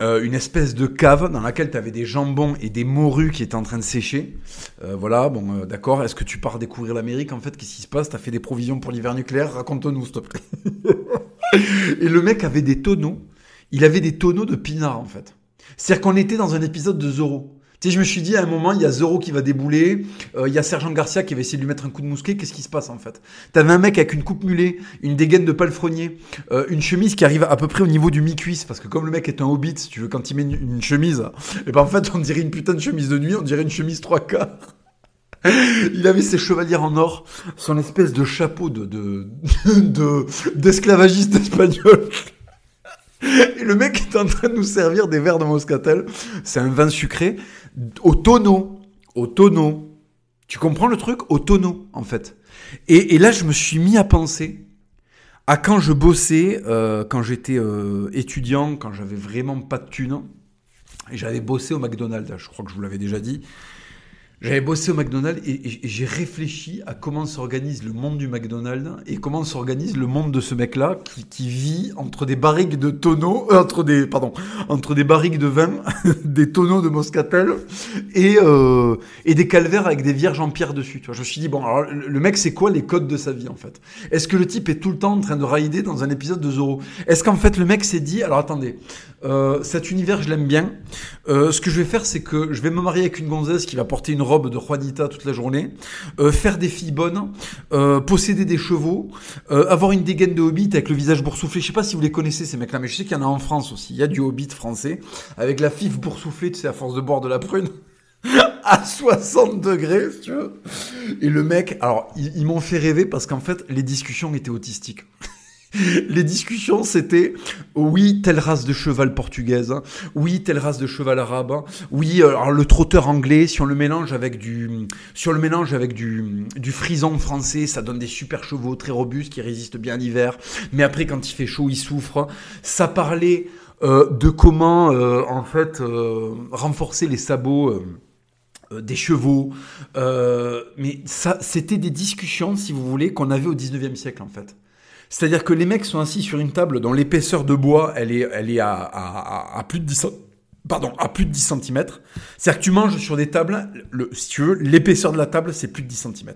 euh, une espèce de cave dans laquelle tu avais des jambons et des morues qui étaient en train de sécher. Euh, voilà, bon, euh, d'accord. Est-ce que tu pars découvrir l'Amérique en fait? Qu'est-ce qui se passe? Tu as fait des provisions pour l'hiver nucléaire? Raconte-nous, s'il te plaît. et le mec avait des tonneaux. Il avait des tonneaux de pinard en fait. C'est-à-dire qu'on était dans un épisode de Zorro je me suis dit à un moment, il y a Zoro qui va débouler, euh, il y a Sergent Garcia qui va essayer de lui mettre un coup de mousquet, qu'est-ce qui se passe en fait? T'avais un mec avec une coupe mulet, une dégaine de palefrenier, euh, une chemise qui arrive à peu près au niveau du mi-cuisse, parce que comme le mec est un hobbit, tu veux, quand il met une, chemise, et ben en fait on dirait une putain de chemise de nuit, on dirait une chemise trois quarts. Il avait ses chevaliers en or, son espèce de chapeau de, de, d'esclavagiste espagnol. Et le mec est en train de nous servir des verres de moscatel. C'est un vin sucré au tonneau. Au tonneau. Tu comprends le truc? Au tonneau, en fait. Et, là, je me suis mis à penser à quand je bossais, euh, quand j'étais euh, étudiant, quand j'avais vraiment pas de thunes. Et j'avais bossé au McDonald's, je crois que je vous l'avais déjà dit. J'avais bossé au McDonald's et, j'ai réfléchi à comment s'organise le monde du McDonald's et comment s'organise le monde de ce mec-là qui, vit entre des barriques de tonneaux, euh, entre des, pardon, entre des barriques de vin, des tonneaux de moscatel et, euh, et des calvaires avec des vierges en pierre dessus. Tu vois, je me suis dit, bon, alors le mec, c'est quoi les codes de sa vie en fait? Est-ce que le type est tout le temps en train de raider dans un épisode de Zorro? Est-ce qu'en fait le mec s'est dit, alors attendez, euh, cet univers, je l'aime bien. Euh, ce que je vais faire, c'est que je vais me marier avec une gonzesse qui va porter une robe de Juanita toute la journée, euh, faire des filles bonnes, posséder des chevaux, avoir une dégaine de hobbit avec le visage boursouflé. Je sais pas si vous les connaissez ces mecs-là, mais je sais qu'il y en a en France aussi. Il y a du hobbit français avec la fif boursouflée, tu sais, à force de boire de la prune. à 60 degrés, tu veux. Et le mec, alors, ils m'ont fait rêver parce qu'en fait, les discussions étaient autistiques. Les discussions, c'était oui, telle race de cheval portugaise, hein. oui, telle race de cheval arabe, hein. oui, euh, alors le trotteur anglais, si on le mélange avec du, frison français, ça donne des super chevaux très robustes qui résistent bien l'hiver. Mais après, quand il fait chaud, ils souffrent. Ça parlait euh, de comment, euh, en fait, renforcer les sabots des chevaux. mais ça, c'était des discussions, si vous voulez, qu'on avait au 19e siècle, en fait. C'est-à-dire que les mecs sont assis sur une table dont l'épaisseur de bois, elle est, à, plus de 10 Pardon, à plus de 10 cm. C'est-à-dire que tu manges sur des tables, le, si tu veux, l'épaisseur de la table, c'est plus de 10 cm.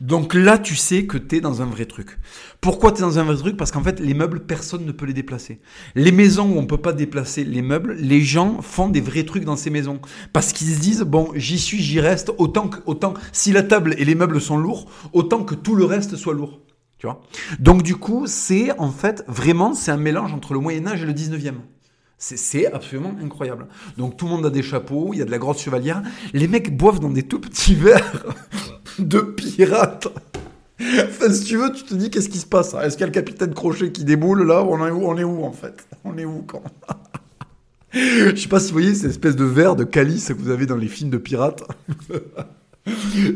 Donc là, tu sais que tu es dans un vrai truc. Pourquoi tu es dans un vrai truc? Parce qu'en fait, les meubles, personne ne peut les déplacer. Les maisons où on peut pas déplacer les meubles, les gens font des vrais trucs dans ces maisons. Parce qu'ils se disent, bon, j'y suis, j'y reste, autant que, autant, si la table et les meubles sont lourds, autant que tout le reste soit lourd. Donc du coup, c'est en fait vraiment c'est un mélange entre le Moyen Âge et le 19e. C'est absolument incroyable. Donc tout le monde a des chapeaux, il y a de la grosse chevalière. Les mecs boivent dans des tout petits verres de pirates. Enfin, si tu veux, tu te dis qu'est-ce qui se passe Est-ce qu'il y a le capitaine Crochet qui déboule là? On est où On est où en fait? On est où quand Je sais pas si vous voyez cette espèce de verre de calice que vous avez dans les films de pirates. Et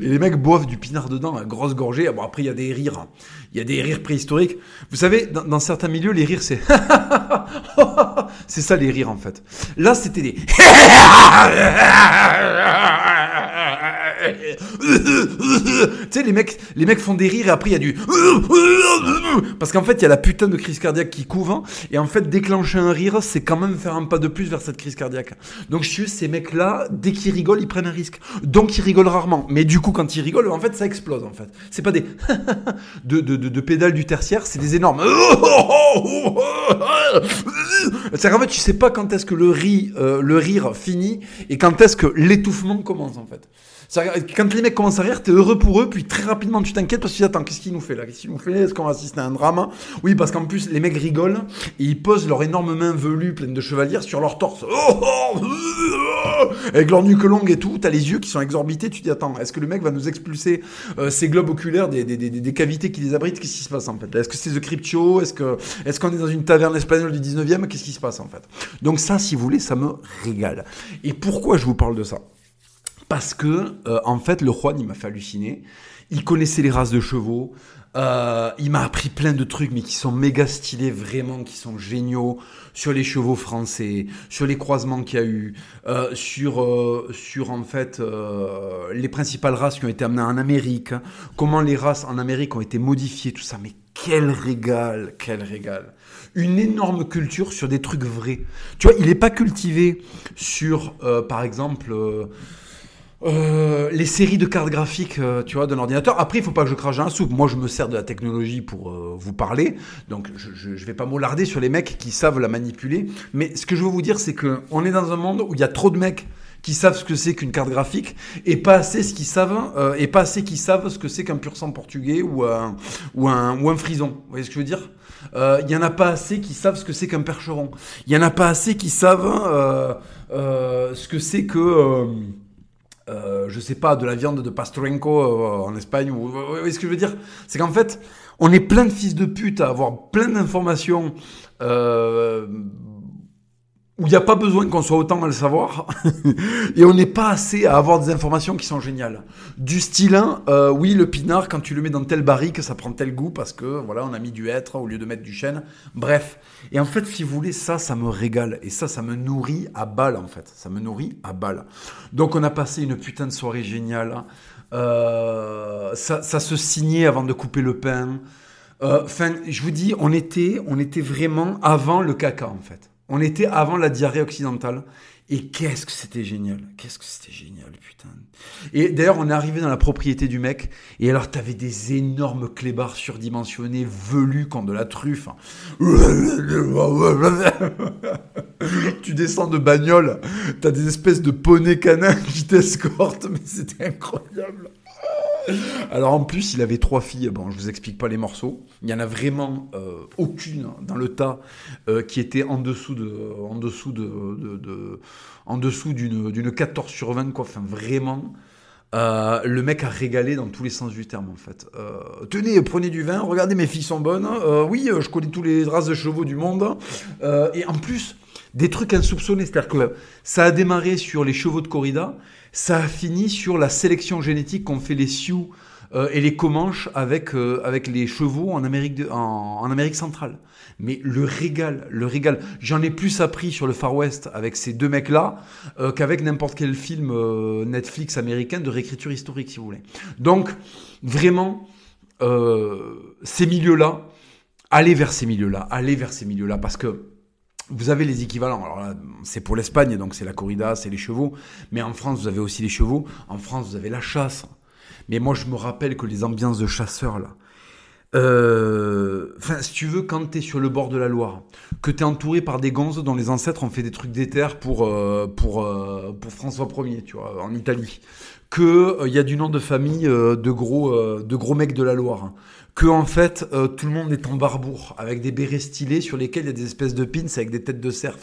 les mecs boivent du pinard dedans à grosse gorgée. Bon, après, il y a des rires. Il y a des rires préhistoriques. Vous savez, dans, certains milieux, les rires, c'est... c'est ça, les rires, en fait. Là, c'était des... tu sais, les mecs, les mecs font des rires et après il y a du. Parce qu'en fait, il y a la putain de crise cardiaque qui couvre. Hein. Et en fait, déclencher un rire, c'est quand même faire un pas de plus vers cette crise cardiaque. Donc, je suis ces mecs-là, dès qu'ils rigolent, ils prennent un risque. Donc, ils rigolent rarement. Mais du coup, quand ils rigolent, en fait, ça explose, en fait. C'est pas des. de, de, de, pédales du tertiaire, c'est des énormes. C'est qu'en fait, tu sais pas quand est-ce que euh, le rire finit et quand est-ce que l'étouffement commence, en fait. Quand les mecs commencent à rire, t'es heureux pour eux, puis très rapidement tu t'inquiètes parce que tu dis attends, qu'est-ce qu'il nous fait là? Qu'est-ce qu'il nous fait Est-ce qu'on va assister à un drame? Oui, parce qu'en plus, les mecs rigolent et ils posent leurs énormes mains velues pleines de chevalières sur leur torse. Oh, oh, oh, avec leur nuque longue et tout, t'as les yeux qui sont exorbités, tu dis attends, est-ce que le mec va nous expulser euh, ces globes oculaires des, des, des, des, cavités qui les abritent? Qu'est-ce qui se passe en fait? Est-ce que c'est The Crypto? Est-ce que est-ce qu'on est dans une taverne espagnole du 19e Qu'est-ce qui se passe en fait? Donc ça, si vous voulez, ça me régale. Et pourquoi je vous parle de ça? Parce que, euh, en fait, le Juan, il m'a fait halluciner. Il connaissait les races de chevaux. Euh, il m'a appris plein de trucs, mais qui sont méga stylés, vraiment, qui sont géniaux, sur les chevaux français, sur les croisements qu'il y a eu, euh, sur, euh, sur en fait euh, les principales races qui ont été amenées en Amérique, comment les races en Amérique ont été modifiées, tout ça. Mais quel régal, quel régal. Une énorme culture sur des trucs vrais. Tu vois, il n'est pas cultivé sur, euh, par exemple... euh, les séries de cartes graphiques, euh, tu vois, d'un ordinateur. Après, il faut pas que je crache la soupe. Moi, je me sers de la technologie pour euh, vous parler, donc je, je vais pas m'aularder sur les mecs qui savent la manipuler. Mais ce que je veux vous dire, c'est que on est dans un monde où il y a trop de mecs qui savent ce que c'est qu'une carte graphique et pas assez ce qu'ils savent euh, et pas assez qui savent ce que c'est qu'un pur sang portugais ou un ou un ou un frison. Vous voyez ce que je veux dire? Il y en a pas assez qui savent ce que c'est qu'un percheron. Il y en a pas assez qui savent ce que c'est que euh, je sais pas, de la viande de Pastorenko euh, en Espagne. Ou, vous voyez ce que je veux dire? C'est qu'en fait, on est plein de fils de pute à avoir plein d'informations euh, où il n'y a pas besoin qu'on soit autant à le savoir. et on n'est pas assez à avoir des informations qui sont géniales. Du style 1, euh, oui, le pinard, quand tu le mets dans tel barrique, ça prend tel goût parce que voilà, on a mis du hêtre au lieu de mettre du chêne. Bref. Et en fait, si vous voulez, ça, ça me régale. Et ça, ça me nourrit à balle, en fait. Ça me nourrit à balle. Donc, on a passé une putain de soirée géniale. Euh, ça, ça se signait avant de couper le pain. Enfin, je vous dis, on était, on était vraiment avant le caca, en fait. On était avant la diarrhée occidentale. Et qu'est-ce que c'était génial. Qu'est-ce que c'était génial, putain. Et d'ailleurs, on est arrivé dans la propriété du mec. Et alors, t'avais des énormes clébards surdimensionnés, velus comme de la truffe. tu descends de bagnole. T'as des espèces de poneys canins qui t'escortent. Mais c'était incroyable. Alors en plus, il avait trois filles. Bon, je vous explique pas les morceaux. Il y en a vraiment euh, aucune dans le tas euh, qui était en dessous d'une d'une 14 sur 20 quoi. Enfin vraiment. euh, le mec a régalé dans tous les sens du terme en fait. Tenez, prenez du vin, regardez mes filles sont bonnes. Oui, je connais tous les races de chevaux du monde. Et en plus, des trucs insoupçonnés. C'est-à-dire que ça a démarré sur les chevaux de corrida, ça a fini sur la sélection génétique qu'ont fait les Sioux euh, et les Comanches avec, euh, avec les chevaux en Amérique, de- en, en Amérique centrale. Mais le régal, le régal. J'en ai plus appris sur le Far West avec ces deux mecs-là euh, qu'avec n'importe quel film euh, Netflix américain de réécriture historique, si vous voulez. Donc, vraiment, euh, ces milieux-là, allez vers ces milieux-là, allez vers ces milieux-là, parce que vous avez les équivalents. Alors là, c'est pour l'Espagne, donc c'est la corrida, c'est les chevaux. Mais en France, vous avez aussi les chevaux. En France, vous avez la chasse. Mais moi, je me rappelle que les ambiances de chasseurs, là. euh, Enfin, si tu veux, quand t'es sur le bord de la Loire, que t'es entouré par des gonzes dont les ancêtres ont fait des trucs d'éther pour, euh, pour, euh, pour François Ier, tu vois, en Italie. Que il y a du nom de famille euh, de gros, euh, de gros mecs de la Loire. Que en fait, euh, tout le monde est en barbour, avec des bérets stylés sur lesquels il y a des espèces de pins avec des têtes de cerf.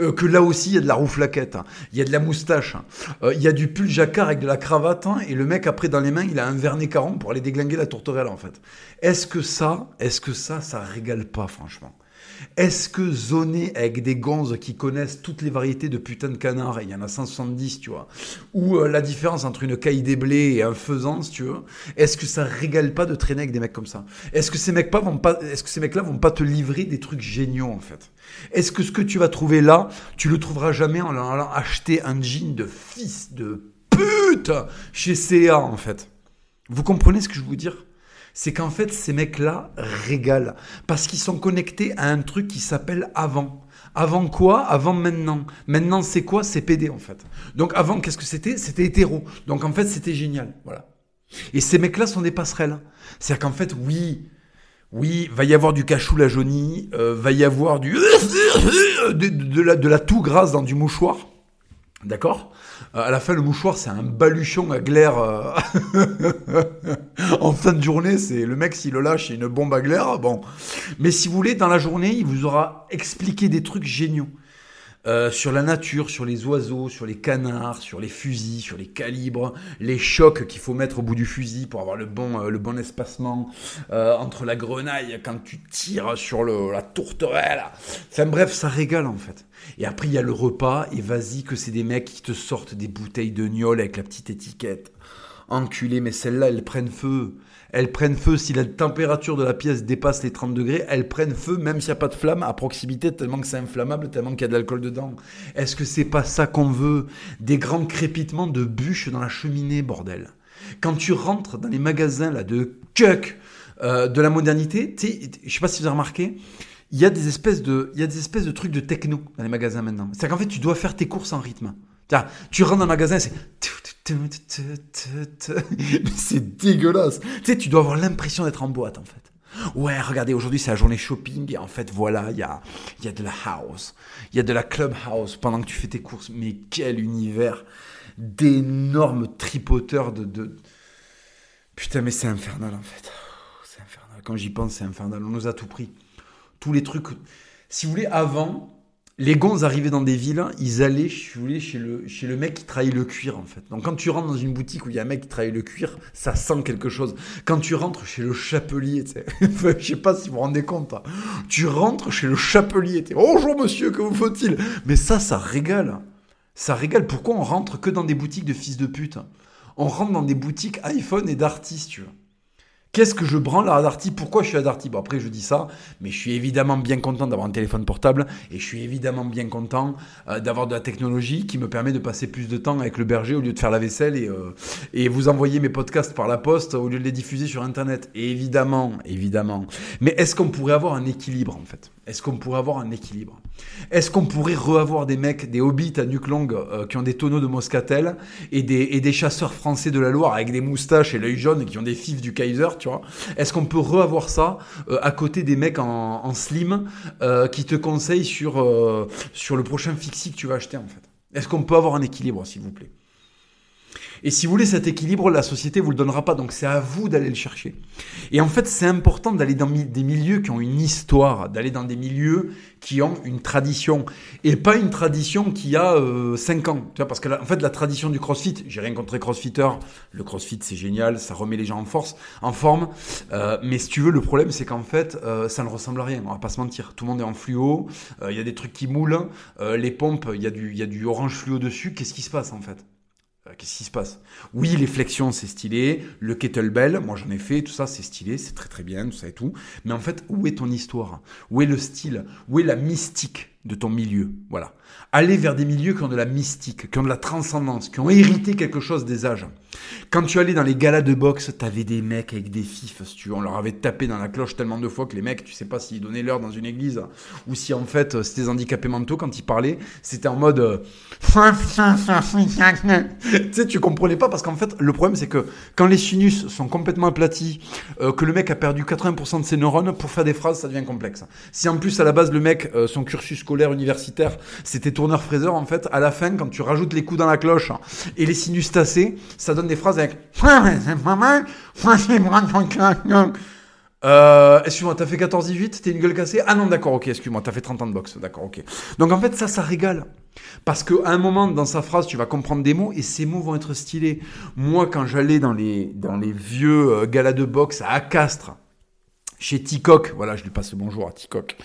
Euh, que là aussi, il y a de la rouflaquette, hein. il y a de la moustache, hein. Euh, il y a du pull jacquard avec de la cravate, hein, et le mec après dans les mains, il a un vernet 40 pour aller déglinguer la tourterelle en fait. Est-ce que ça, est-ce que ça, ça régale pas franchement? Est-ce que zoner avec des gonzes qui connaissent toutes les variétés de putain de canards, et il y en a 170, tu vois, ou euh, la différence entre une caille des blés et un faisan, tu veux, est-ce que ça régale pas de traîner avec des mecs comme ça? Est-ce que ces mecs pas vont pas, ces mecs-là vont pas te livrer des trucs géniaux en fait? Est-ce que ce que tu vas trouver là, tu le trouveras jamais en allant acheter un jean de fils de pute chez CA en fait? Vous comprenez ce que je veux dire? C'est qu'en fait, ces mecs-là régalent. Parce qu'ils sont connectés à un truc qui s'appelle avant. Avant quoi? Avant maintenant. Maintenant, c'est quoi? C'est PD, en fait. Donc, avant, qu'est-ce que c'était? C'était hétéro. Donc, en fait, c'était génial. Voilà. Et ces mecs-là sont des passerelles. C'est-à-dire qu'en fait, oui, oui, va y avoir du cachou la jaunie, euh, va y avoir du de, de- de la, de la toux grasse dans du mouchoir. D'accord Euh, À la fin, le mouchoir, c'est un baluchon à glaire. euh, en fin de journée, c'est le mec, s'il le lâche, c'est une bombe à glaire. Bon. Mais si vous voulez, dans la journée, il vous aura expliqué des trucs géniaux. Euh, sur la nature, sur les oiseaux, sur les canards, sur les fusils, sur les calibres, les chocs qu'il faut mettre au bout du fusil pour avoir le bon, euh, le bon espacement euh, entre la grenaille quand tu tires sur la tourterelle. Enfin bref, ça régale en fait. Et après il y a le repas et vas-y que c'est des mecs qui te sortent des bouteilles de gnôle avec la petite étiquette. enculé, mais celles-là, elles prennent feu. Elles prennent feu si la température de la pièce dépasse les 30 degrés, elles prennent feu même s'il n'y a pas de flamme à proximité, tellement que c'est inflammable, tellement qu'il y a de l'alcool dedans. Est-ce que c'est pas ça qu'on veut? Des grands crépitements de bûches dans la cheminée, bordel. Quand tu rentres dans les magasins là de cuck euh, de la modernité, je sais pas si vous avez remarqué, il y a des espèces de, il y a des espèces de trucs de techno dans les magasins maintenant. C'est qu'en fait, tu dois faire tes courses en rythme. Tu rentres dans un magasin, c'est c'est dégueulasse. Tu sais, tu dois avoir l'impression d'être en boîte en fait. Ouais, regardez, aujourd'hui c'est la journée shopping et en fait voilà, il y a, y a de la house, il y a de la club house pendant que tu fais tes courses. Mais quel univers d'énormes tripoteurs de... Putain, mais c'est infernal en fait. C'est infernal. Quand j'y pense, c'est infernal. On nous a tout pris. Tous les trucs. Si vous voulez, avant, les gonzes arrivaient dans des villes, ils allaient, je chez le, chez le mec qui travaille le cuir, en fait. Donc, quand tu rentres dans une boutique où il y a un mec qui travaille le cuir, ça sent quelque chose. Quand tu rentres chez le chapelier, tu sais, je sais pas si vous vous rendez compte, hein. tu rentres chez le chapelier, tu bonjour monsieur, que vous faut-il? Mais ça, ça régale. Ça régale. Pourquoi on rentre que dans des boutiques de fils de pute? On rentre dans des boutiques iPhone et d'artistes, tu vois. Qu'est-ce que je branle à Darty Pourquoi je suis à Darty Bon, après, je dis ça, mais je suis évidemment bien content d'avoir un téléphone portable et je suis évidemment bien content euh, d'avoir de la technologie qui me permet de passer plus de temps avec le berger au lieu de faire la vaisselle et, euh, et vous envoyer mes podcasts par la poste au lieu de les diffuser sur Internet. évidemment, évidemment. Mais est-ce qu'on pourrait avoir un équilibre en fait? Est-ce qu'on pourrait avoir un équilibre? Est-ce qu'on pourrait reavoir des mecs, des hobbits à nuque longue euh, qui ont des tonneaux de moscatel et des, chasseurs français de la Loire avec des moustaches et l'œil jaune qui ont des fifs du Kaiser, tu est-ce qu'on peut reavoir ça euh, à côté des mecs en, slim euh, qui te conseillent sur, euh, sur le prochain fixie que tu vas acheter en fait? Est-ce qu'on peut avoir un équilibre s'il vous plaît? Et si vous voulez cet équilibre, la société vous le donnera pas. Donc c'est à vous d'aller le chercher. Et en fait, c'est important d'aller dans des milieux qui ont une histoire, d'aller dans des milieux qui ont une tradition et pas une tradition qui a 5 euh, ans. Tu vois, parce que en fait, la tradition du CrossFit, j'ai rien contre les CrossFitters. Le CrossFit, c'est génial, ça remet les gens en force, en forme. Euh, mais si tu veux, le problème, c'est qu'en fait, euh, ça ne ressemble à rien. On va pas se mentir. Tout le monde est en fluo. Il y a des trucs qui moulent. les pompes, il y a du, il y a du orange fluo dessus. Qu'est-ce qui se passe en fait? euh, qu'est-ce qui se passe? Oui, les flexions, c'est stylé. Le kettlebell, moi j'en ai fait, tout ça, c'est stylé, c'est très très bien, tout ça et tout. Mais en fait, où est ton histoire? Où est le style? Où est la mystique? De ton milieu Voilà aller vers des milieux qui ont de la mystique, qui ont de la transcendance, qui ont hérité quelque chose des âges. Quand tu allais dans les galas de boxe, t'avais des mecs avec des fifs, tu on leur avait tapé dans la cloche tellement de fois que les mecs, tu sais pas s'ils donnaient l'heure dans une église ou si en fait c'était des handicapés mentaux quand ils parlaient, c'était en mode euh, tu sais, tu comprenais pas parce qu'en fait, le problème c'est que quand les sinus sont complètement aplatis, euh, que le mec a perdu 80% de ses neurones, pour faire des phrases, ça devient complexe. Si en plus à la base le mec, euh, son cursus scolaire universitaire, c'était tourneur-fraiseur, en fait, à la fin, quand tu rajoutes les coups dans la cloche et les sinus tassés, ça donne des phrases avec euh, excuse-moi, t'as fait 14-18, t'es une gueule cassée Ah non, d'accord, ok, excuse-moi, t'as fait 30 ans de boxe, d'accord, ok. Donc en fait, ça, ça régale. Parce qu'à un moment, dans sa phrase, tu vas comprendre des mots et ces mots vont être stylés. Moi, quand j'allais dans les, dans les vieux euh, galas de boxe à Castres, chez Ticoc, voilà, je lui passe le bonjour à Ticoc,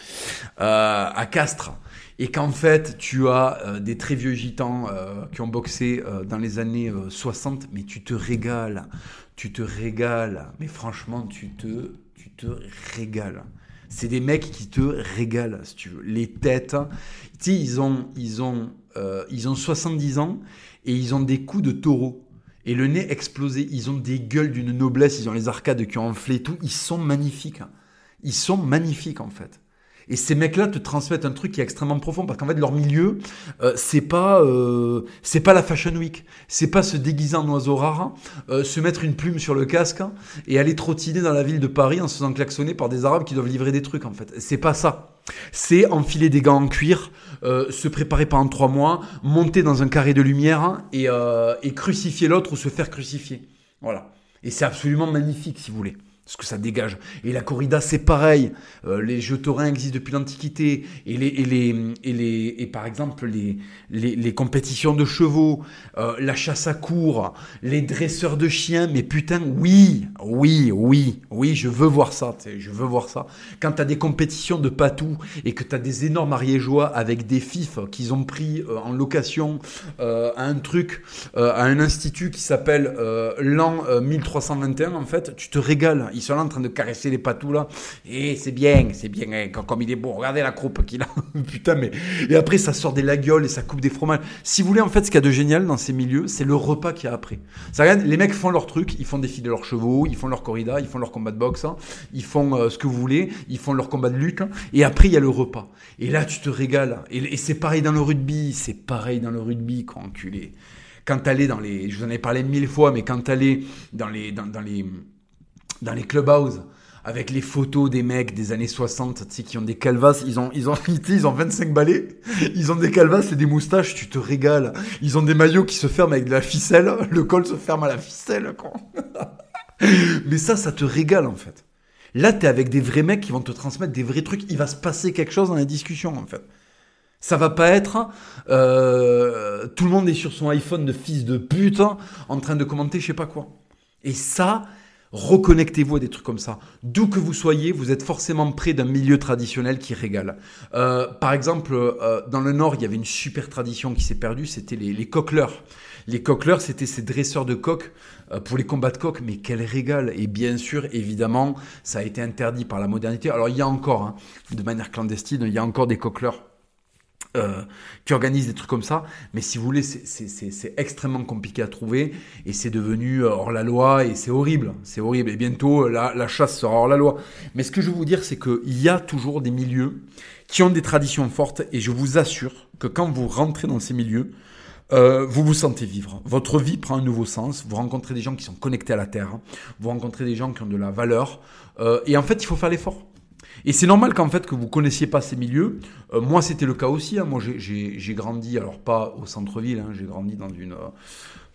euh, à Castres, et qu'en fait tu as euh, des très vieux gitans euh, qui ont boxé dans les années 60, mais tu te régales, tu te régales, mais franchement tu te, tu te régales. C'est des mecs qui te régalent, si tu veux. Les têtes, tu sais, ils ont, ils, ont, ils ont 70 ans et ils ont des coups de taureau. Et le nez explosé, ils ont des gueules d'une noblesse, ils ont les arcades qui ont enflé tout, ils sont magnifiques. Ils sont magnifiques en fait. Et ces mecs-là te transmettent un truc qui est extrêmement profond parce qu'en fait leur milieu euh, c'est pas euh, c'est pas la fashion week, c'est pas se déguiser en oiseau rare, euh, se mettre une plume sur le casque et aller trottiner dans la ville de Paris en se faisant klaxonner par des Arabes qui doivent livrer des trucs en fait. C'est pas ça. C'est enfiler des gants en cuir, se préparer pendant trois mois, monter dans un carré de lumière et, et crucifier l'autre ou se faire crucifier. Voilà. Et c'est absolument magnifique si vous voulez. Ce que ça dégage. Et la corrida, c'est pareil. Euh, les jeux taurins existent depuis l'Antiquité. Et, les, et, les, et, les, et par exemple, les, les, les compétitions de chevaux, euh, la chasse à cours, les dresseurs de chiens. Mais putain, oui, oui, oui, oui, je veux voir ça. Je veux voir ça. Quand tu as des compétitions de patou et que tu as des énormes ariégeois avec des fifs qu'ils ont pris euh, en location à un truc, à un institut qui s'appelle l'an 1321, en fait, tu te régales ils sont là en train de caresser les patous là. Et c'est bien, c'est bien, hein, comme il est beau. Regardez la croupe qu'il a. Putain, mais. Et après, ça sort des laguioles et ça coupe des fromages. Si vous voulez, en fait, ce qu'il y a de génial dans ces milieux, c'est le repas qu'il y a après. Ça regarde, les mecs font leur truc, ils font défiler leurs chevaux, ils font leur corrida, ils font leur combat de boxe, hein. ils font euh, ce que vous voulez, ils font leur combat de lutte. Hein. et après, il y a le repas. Et là, tu te régales. Et, c'est pareil dans le rugby, c'est pareil dans le rugby, quoi, enculé quand t'allais dans les, je vous en ai parlé mille fois, mais quand t'allais dans les, dans les, dans les clubhouses avec les photos des mecs des années 60, tu sais, qui ont des calvasses, ils ont, ils ont, ils ont 25 balais, ils ont des calvasses et des moustaches, tu te régales. Ils ont des maillots qui se ferment avec de la ficelle, le col se ferme à la ficelle, quoi. Mais ça, ça te régale, en fait. Là, t'es avec des vrais mecs qui vont te transmettre des vrais trucs, il va se passer quelque chose dans la discussion, en fait. Ça va pas être euh, tout le monde est sur son iPhone de fils de pute en train de commenter je sais pas quoi. Et ça, Reconnectez-vous à des trucs comme ça. D'où que vous soyez, vous êtes forcément près d'un milieu traditionnel qui régale. Euh, par exemple, euh, dans le Nord, il y avait une super tradition qui s'est perdue, c'était les, les coqueleurs. Les coqueleurs, c'était ces dresseurs de coqs euh, pour les combats de coqs, mais quel régal Et bien sûr, évidemment, ça a été interdit par la modernité. Alors il y a encore, hein, de manière clandestine, il y a encore des coqueleurs euh, qui organise des trucs comme ça. Mais si vous voulez, c'est extrêmement compliqué à trouver et c'est devenu euh, hors la loi et c'est horrible. C'est horrible. Et bientôt, la, la, chasse sera hors la loi. Mais ce que je veux vous dire, c'est qu'il y a toujours des milieux qui ont des traditions fortes et je vous assure que quand vous rentrez dans ces milieux, euh, vous vous sentez vivre. Votre vie prend un nouveau sens. Vous rencontrez des gens qui sont connectés à la terre. Vous rencontrez des gens qui ont de la valeur. Euh, et en fait, il faut faire l'effort. Et c'est normal qu'en fait que vous connaissiez pas ces milieux. Euh, moi, c'était le cas aussi. Hein. Moi, j'ai grandi, alors pas au centre-ville, hein. j'ai grandi dans une, euh,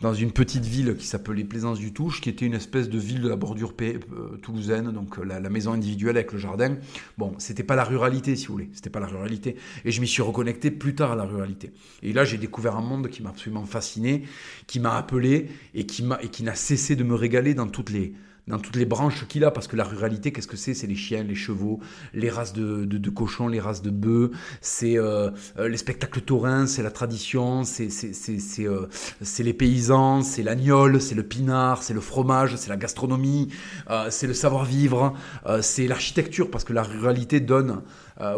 dans une petite ville qui s'appelait Plaisance du Touche, qui était une espèce de ville de la bordure euh, toulousaine, donc la, maison individuelle avec le jardin. Bon, c'était pas la ruralité, si vous voulez. C'était pas la ruralité. Et je m'y suis reconnecté plus tard à la ruralité. Et là, j'ai découvert un monde qui m'a absolument fasciné, qui m'a appelé et qui n'a cessé de me régaler dans toutes les dans toutes les branches qu'il a, parce que la ruralité, qu'est-ce que c'est? C'est les chiens, les chevaux, les races de, de, cochons, les races de bœufs, c'est euh, euh, les spectacles taurins, c'est la tradition, c'est euh, les paysans, c'est l'agnole, c'est le pinard, c'est le fromage, c'est la gastronomie, c'est le savoir-vivre, c'est l'architecture, parce que la ruralité donne...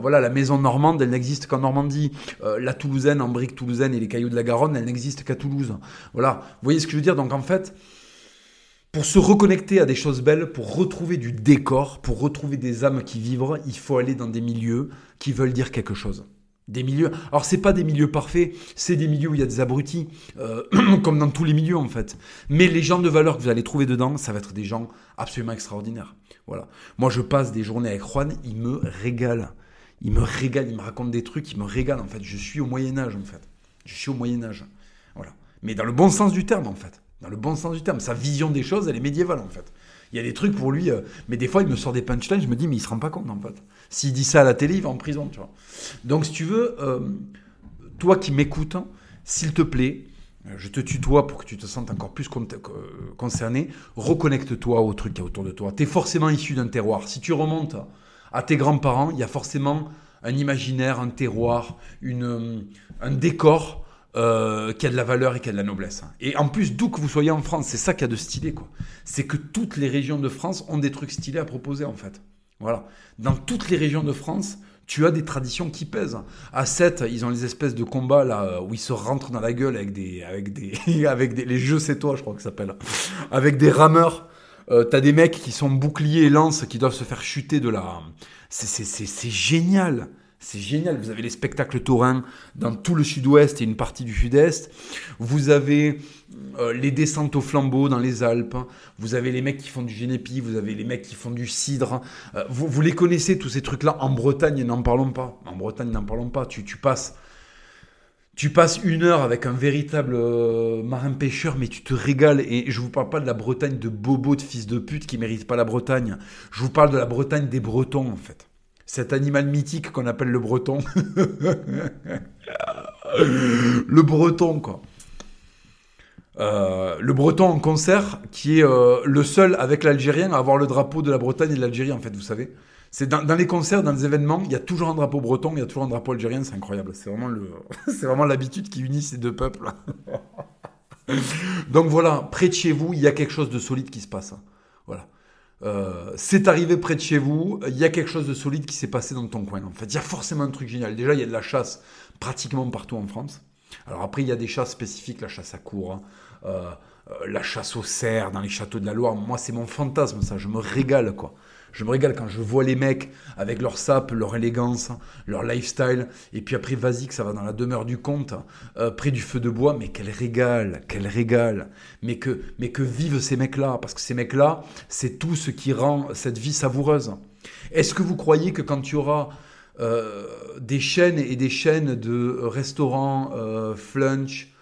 voilà, la maison normande, elle n'existe qu'en Normandie. la toulousaine, en briques toulousaine et les cailloux de la Garonne, elle n'existe qu'à Toulouse. Voilà, vous voyez ce que je veux dire? Donc en fait, pour se reconnecter à des choses belles, pour retrouver du décor, pour retrouver des âmes qui vivent, il faut aller dans des milieux qui veulent dire quelque chose. Des milieux. Alors c'est pas des milieux parfaits, c'est des milieux où il y a des abrutis, euh, comme dans tous les milieux en fait. Mais les gens de valeur que vous allez trouver dedans, ça va être des gens absolument extraordinaires. Voilà. Moi je passe des journées avec Juan, il me régale, il me régale, il me raconte des trucs, il me régale en fait. Je suis au Moyen Âge en fait. Je suis au Moyen Âge. Voilà. Mais dans le bon sens du terme en fait. Dans le bon sens du terme. Sa vision des choses, elle est médiévale en fait. Il y a des trucs pour lui, euh, mais des fois il me sort des punchlines, je me dis mais il se rend pas compte en fait. S'il dit ça à la télé, il va en prison, tu vois. Donc si tu veux, euh, toi qui m'écoutes, s'il te plaît, euh, je te tutoie pour que tu te sentes encore plus concerné, reconnecte-toi au truc qui est autour de toi. Tu es forcément issu d'un terroir. Si tu remontes à tes grands-parents, il y a forcément un imaginaire, un terroir, une, un décor euh, qui a de la valeur et qui a de la noblesse. Et en plus, d'où que vous soyez en France, c'est ça qui a de stylé, quoi. C'est que toutes les régions de France ont des trucs stylés à proposer, en fait. Voilà. Dans toutes les régions de France, tu as des traditions qui pèsent. À 7, ils ont les espèces de combats là où ils se rentrent dans la gueule avec des avec des avec des les jeux c'est toi je crois que ça s'appelle avec des rameurs. Euh, t'as des mecs qui sont boucliers et lances qui doivent se faire chuter de la c'est génial. C'est génial. Vous avez les spectacles taurins dans tout le sud-ouest et une partie du sud-est. Vous avez euh, les descentes au flambeau dans les Alpes. Vous avez les mecs qui font du génépi. Vous avez les mecs qui font du cidre. Euh, vous, les connaissez, tous ces trucs-là. En Bretagne, n'en parlons pas. En Bretagne, n'en parlons pas. Tu, passes une heure avec un véritable euh, marin pêcheur, mais tu te régales. Et je vous parle pas de la Bretagne de bobo de fils de pute qui mérite pas la Bretagne. Je vous parle de la Bretagne des Bretons, en fait. Cet animal mythique qu'on appelle le Breton. le Breton, quoi. Euh, le Breton en concert, qui est euh, le seul avec l'Algérien à avoir le drapeau de la Bretagne et de l'Algérie, en fait, vous savez. C'est dans, les concerts, dans les événements, il y a toujours un drapeau breton, il y a toujours un drapeau algérien, c'est incroyable. C'est vraiment le, c'est vraiment l'habitude qui unit ces deux peuples. Donc voilà, près de chez vous, il y a quelque chose de solide qui se passe. Voilà. Euh, c'est arrivé près de chez vous, il y a quelque chose de solide qui s'est passé dans ton coin. En fait, il y a forcément un truc génial. Déjà, il y a de la chasse pratiquement partout en France. Alors après, il y a des chasses spécifiques, la chasse à cour, hein. euh, euh, la chasse au cerf dans les châteaux de la Loire. Moi, c'est mon fantasme, ça. Je me régale, quoi. Je me régale quand je vois les mecs avec leur sap, leur élégance, leur lifestyle. Et puis après, vas-y, que ça va dans la demeure du comte, euh, près du feu de bois. Mais quel régal, quel régal. Mais que, mais que vivent ces mecs-là? Parce que ces mecs-là, c'est tout ce qui rend cette vie savoureuse. Est-ce que vous croyez que quand tu auras euh, des chaînes et des chaînes de restaurants, euh, flunch,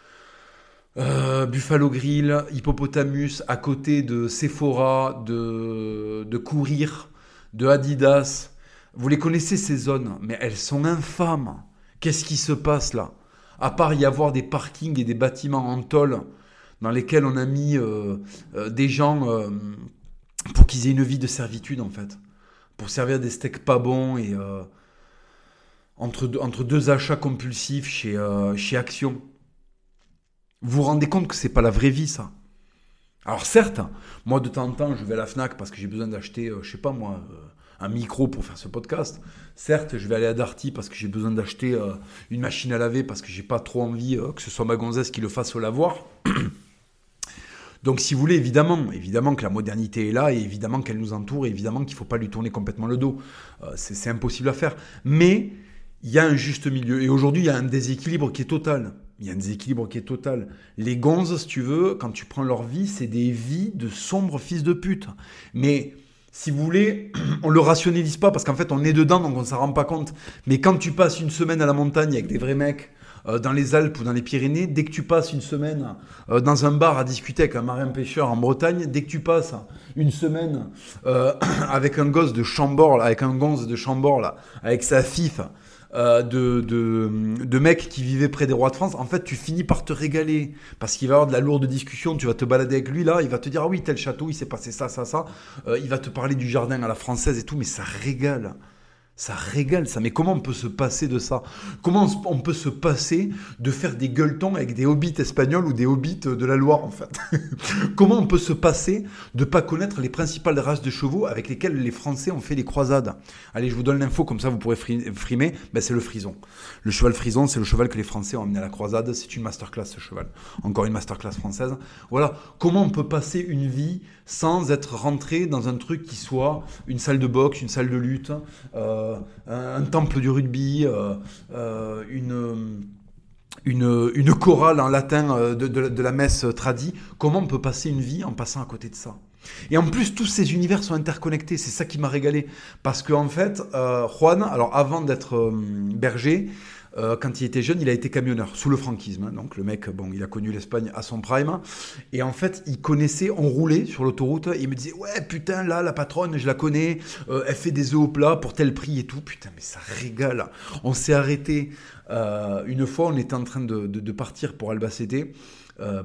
euh, Buffalo Grill, Hippopotamus, à côté de Sephora, de, de Courir, de Adidas. Vous les connaissez ces zones, mais elles sont infâmes. Qu'est-ce qui se passe là? À part y avoir des parkings et des bâtiments en tôle dans lesquels on a mis euh, euh, des gens pour qu'ils aient une vie de servitude en fait. Pour servir des steaks pas bons et entre, entre deux achats compulsifs chez, chez Action. Vous vous rendez compte que c'est pas la vraie vie, ça? Alors certes, moi de temps en temps, je vais à la Fnac parce que j'ai besoin d'acheter, euh, je sais pas moi, euh, un micro pour faire ce podcast. Certes, je vais aller à Darty parce que j'ai besoin d'acheter euh, une machine à laver parce que j'ai pas trop envie que ce soit ma gonzesse qui le fasse au lavoir. Donc, si vous voulez, évidemment, évidemment que la modernité est là, et évidemment qu'elle nous entoure, et évidemment qu'il ne faut pas lui tourner complètement le dos. c'est impossible à faire. Mais il y a un juste milieu. Et aujourd'hui, il y a un déséquilibre qui est total. Il y a un déséquilibre qui est total. Les gonzes, si tu veux, quand tu prends leur vie, c'est des vies de sombres fils de pute. Mais si vous voulez, on le rationalise pas parce qu'en fait on est dedans donc on s'en rend pas compte. Mais quand tu passes une semaine à la montagne avec des vrais mecs euh, dans les Alpes ou dans les Pyrénées, dès que tu passes une semaine euh, dans un bar à discuter avec un marin pêcheur en Bretagne, dès que tu passes une semaine euh, avec un gosse de Chambord, avec un gonze de Chambord là, avec sa fif euh, de, de, mecs qui vivaient près des rois de France, en fait, tu finis par te régaler. Parce qu'il va y avoir de la lourde discussion, tu vas te balader avec lui, là, il va te dire, ah oui, tel château, il s'est passé ça, ça, ça. Euh, il va te parler du jardin à la française et tout, mais ça régale. Ça régale ça, mais comment on peut se passer de ça? Comment on peut se passer de faire des gueuletons avec des hobbits espagnols ou des hobbits de la Loire en fait? Comment on peut se passer de pas connaître les principales races de chevaux avec lesquelles les Français ont fait les croisades? Allez, je vous donne l'info comme ça vous pourrez frimer. Ben, c'est le frison. Le cheval frison, c'est le cheval que les Français ont amené à la croisade. C'est une masterclass ce cheval. Encore une masterclass française. Voilà. Comment on peut passer une vie sans être rentré dans un truc qui soit une salle de boxe, une salle de lutte. Euh, un, temple du rugby, euh, euh, une, une, chorale en latin de, la messe tradie. Comment on peut passer une vie en passant à côté de ça? Et en plus, tous ces univers sont interconnectés. C'est ça qui m'a régalé. Parce qu'en en fait, Juan, alors avant d'être berger, euh, quand il était jeune, il a été camionneur sous le franquisme. Hein. donc le mec, bon, il a connu l'Espagne à son prime. Et en fait, il connaissait, on roulait sur l'autoroute. Il me disait, ouais, putain, là, la patronne, je la connais. Euh, elle fait des œufs au plat pour tel prix et tout. Putain, mais ça régale. On s'est arrêté. Euh, une fois, on était en train de, partir pour Albacete.